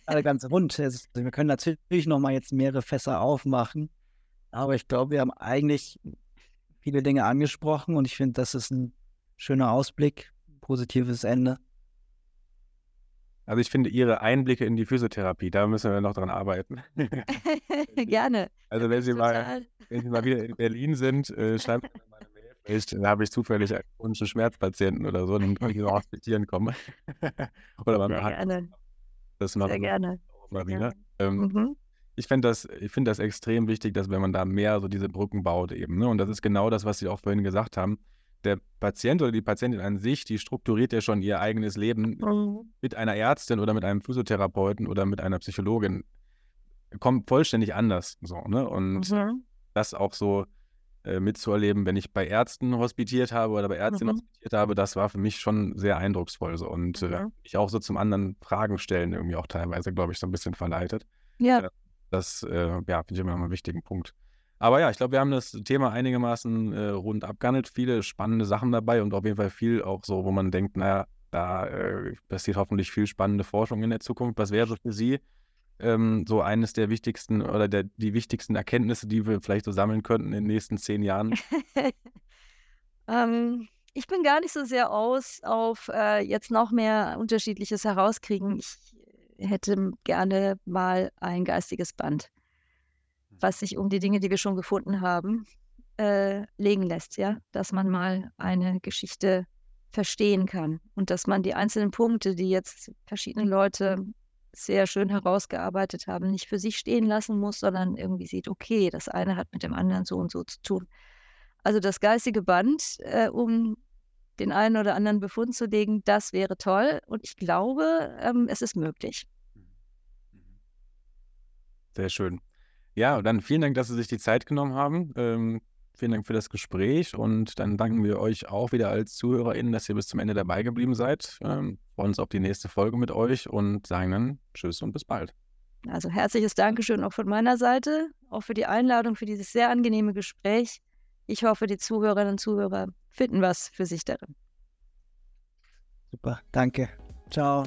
alle ganz rund. Also, wir können natürlich noch mal jetzt mehrere Fässer aufmachen, aber ich glaube, wir haben eigentlich viele Dinge angesprochen und ich finde, das ist ein schöner Ausblick, positives Ende. Also ich finde Ihre Einblicke in die Physiotherapie, da müssen wir noch dran arbeiten. Gerne. Also wenn Sie, mal, wenn Sie mal wieder in Berlin sind, äh, schreiben Sie mir mal eine Mail. da habe ich zufällig einen chronischen Schmerzpatienten oder so, dann kann ich so hospitieren kommen. oder man Sehr hat gerne. das Sehr gerne. gerne. Ähm, Mhm. ich finde das, ich finde das extrem wichtig, dass wenn man da mehr so diese Brücken baut eben. Ne? Und das ist genau das, was Sie auch vorhin gesagt haben. Der Patient oder die Patientin an sich, die strukturiert ja schon ihr eigenes Leben Mhm. mit einer Ärztin oder mit einem Physiotherapeuten oder mit einer Psychologin. Kommt vollständig anders. So, ne? Und Mhm. das auch so äh, mitzuerleben, wenn ich bei Ärzten hospitiert habe oder bei Ärztinnen Mhm. hospitiert habe, das war für mich schon sehr eindrucksvoll. So. Und äh, Mhm. mich auch so zum anderen Fragen stellen irgendwie auch teilweise, glaube ich, so ein bisschen verleitet. Ja, Ja. Das äh, ja, finde ich immer noch einen wichtigen Punkt. Aber ja, ich glaube, wir haben das Thema einigermaßen äh, rund abgehandelt. Viele spannende Sachen dabei und auf jeden Fall viel auch so, wo man denkt, naja, da äh, passiert hoffentlich viel spannende Forschung in der Zukunft. Was wäre so für Sie ähm, so eines der wichtigsten oder der, die wichtigsten Erkenntnisse, die wir vielleicht so sammeln könnten in den nächsten zehn Jahren? ähm, ich bin gar nicht so sehr aus auf äh, jetzt noch mehr Unterschiedliches herauskriegen. Ich hätte gerne mal ein geistiges Band, was sich um die Dinge, die wir schon gefunden haben, äh, legen lässt, ja, dass man mal eine Geschichte verstehen kann und dass man die einzelnen Punkte, die jetzt verschiedene Leute sehr schön herausgearbeitet haben, nicht für sich stehen lassen muss, sondern irgendwie sieht, okay, das eine hat mit dem anderen so und so zu tun. Also das geistige Band, äh, um den einen oder anderen Befund zu legen, das wäre toll. Und ich glaube, ähm, es ist möglich. Sehr schön. Ja, dann vielen Dank, dass Sie sich die Zeit genommen haben. Ähm, vielen Dank für das Gespräch und dann danken wir euch auch wieder als ZuhörerInnen, dass ihr bis zum Ende dabei geblieben seid. Ähm, freuen uns auf die nächste Folge mit euch und sagen dann Tschüss und bis bald. Also herzliches Dankeschön auch von meiner Seite, auch für die Einladung, für dieses sehr angenehme Gespräch. Ich hoffe, die Zuhörerinnen und Zuhörer finden was für sich darin. Super, danke. Ciao.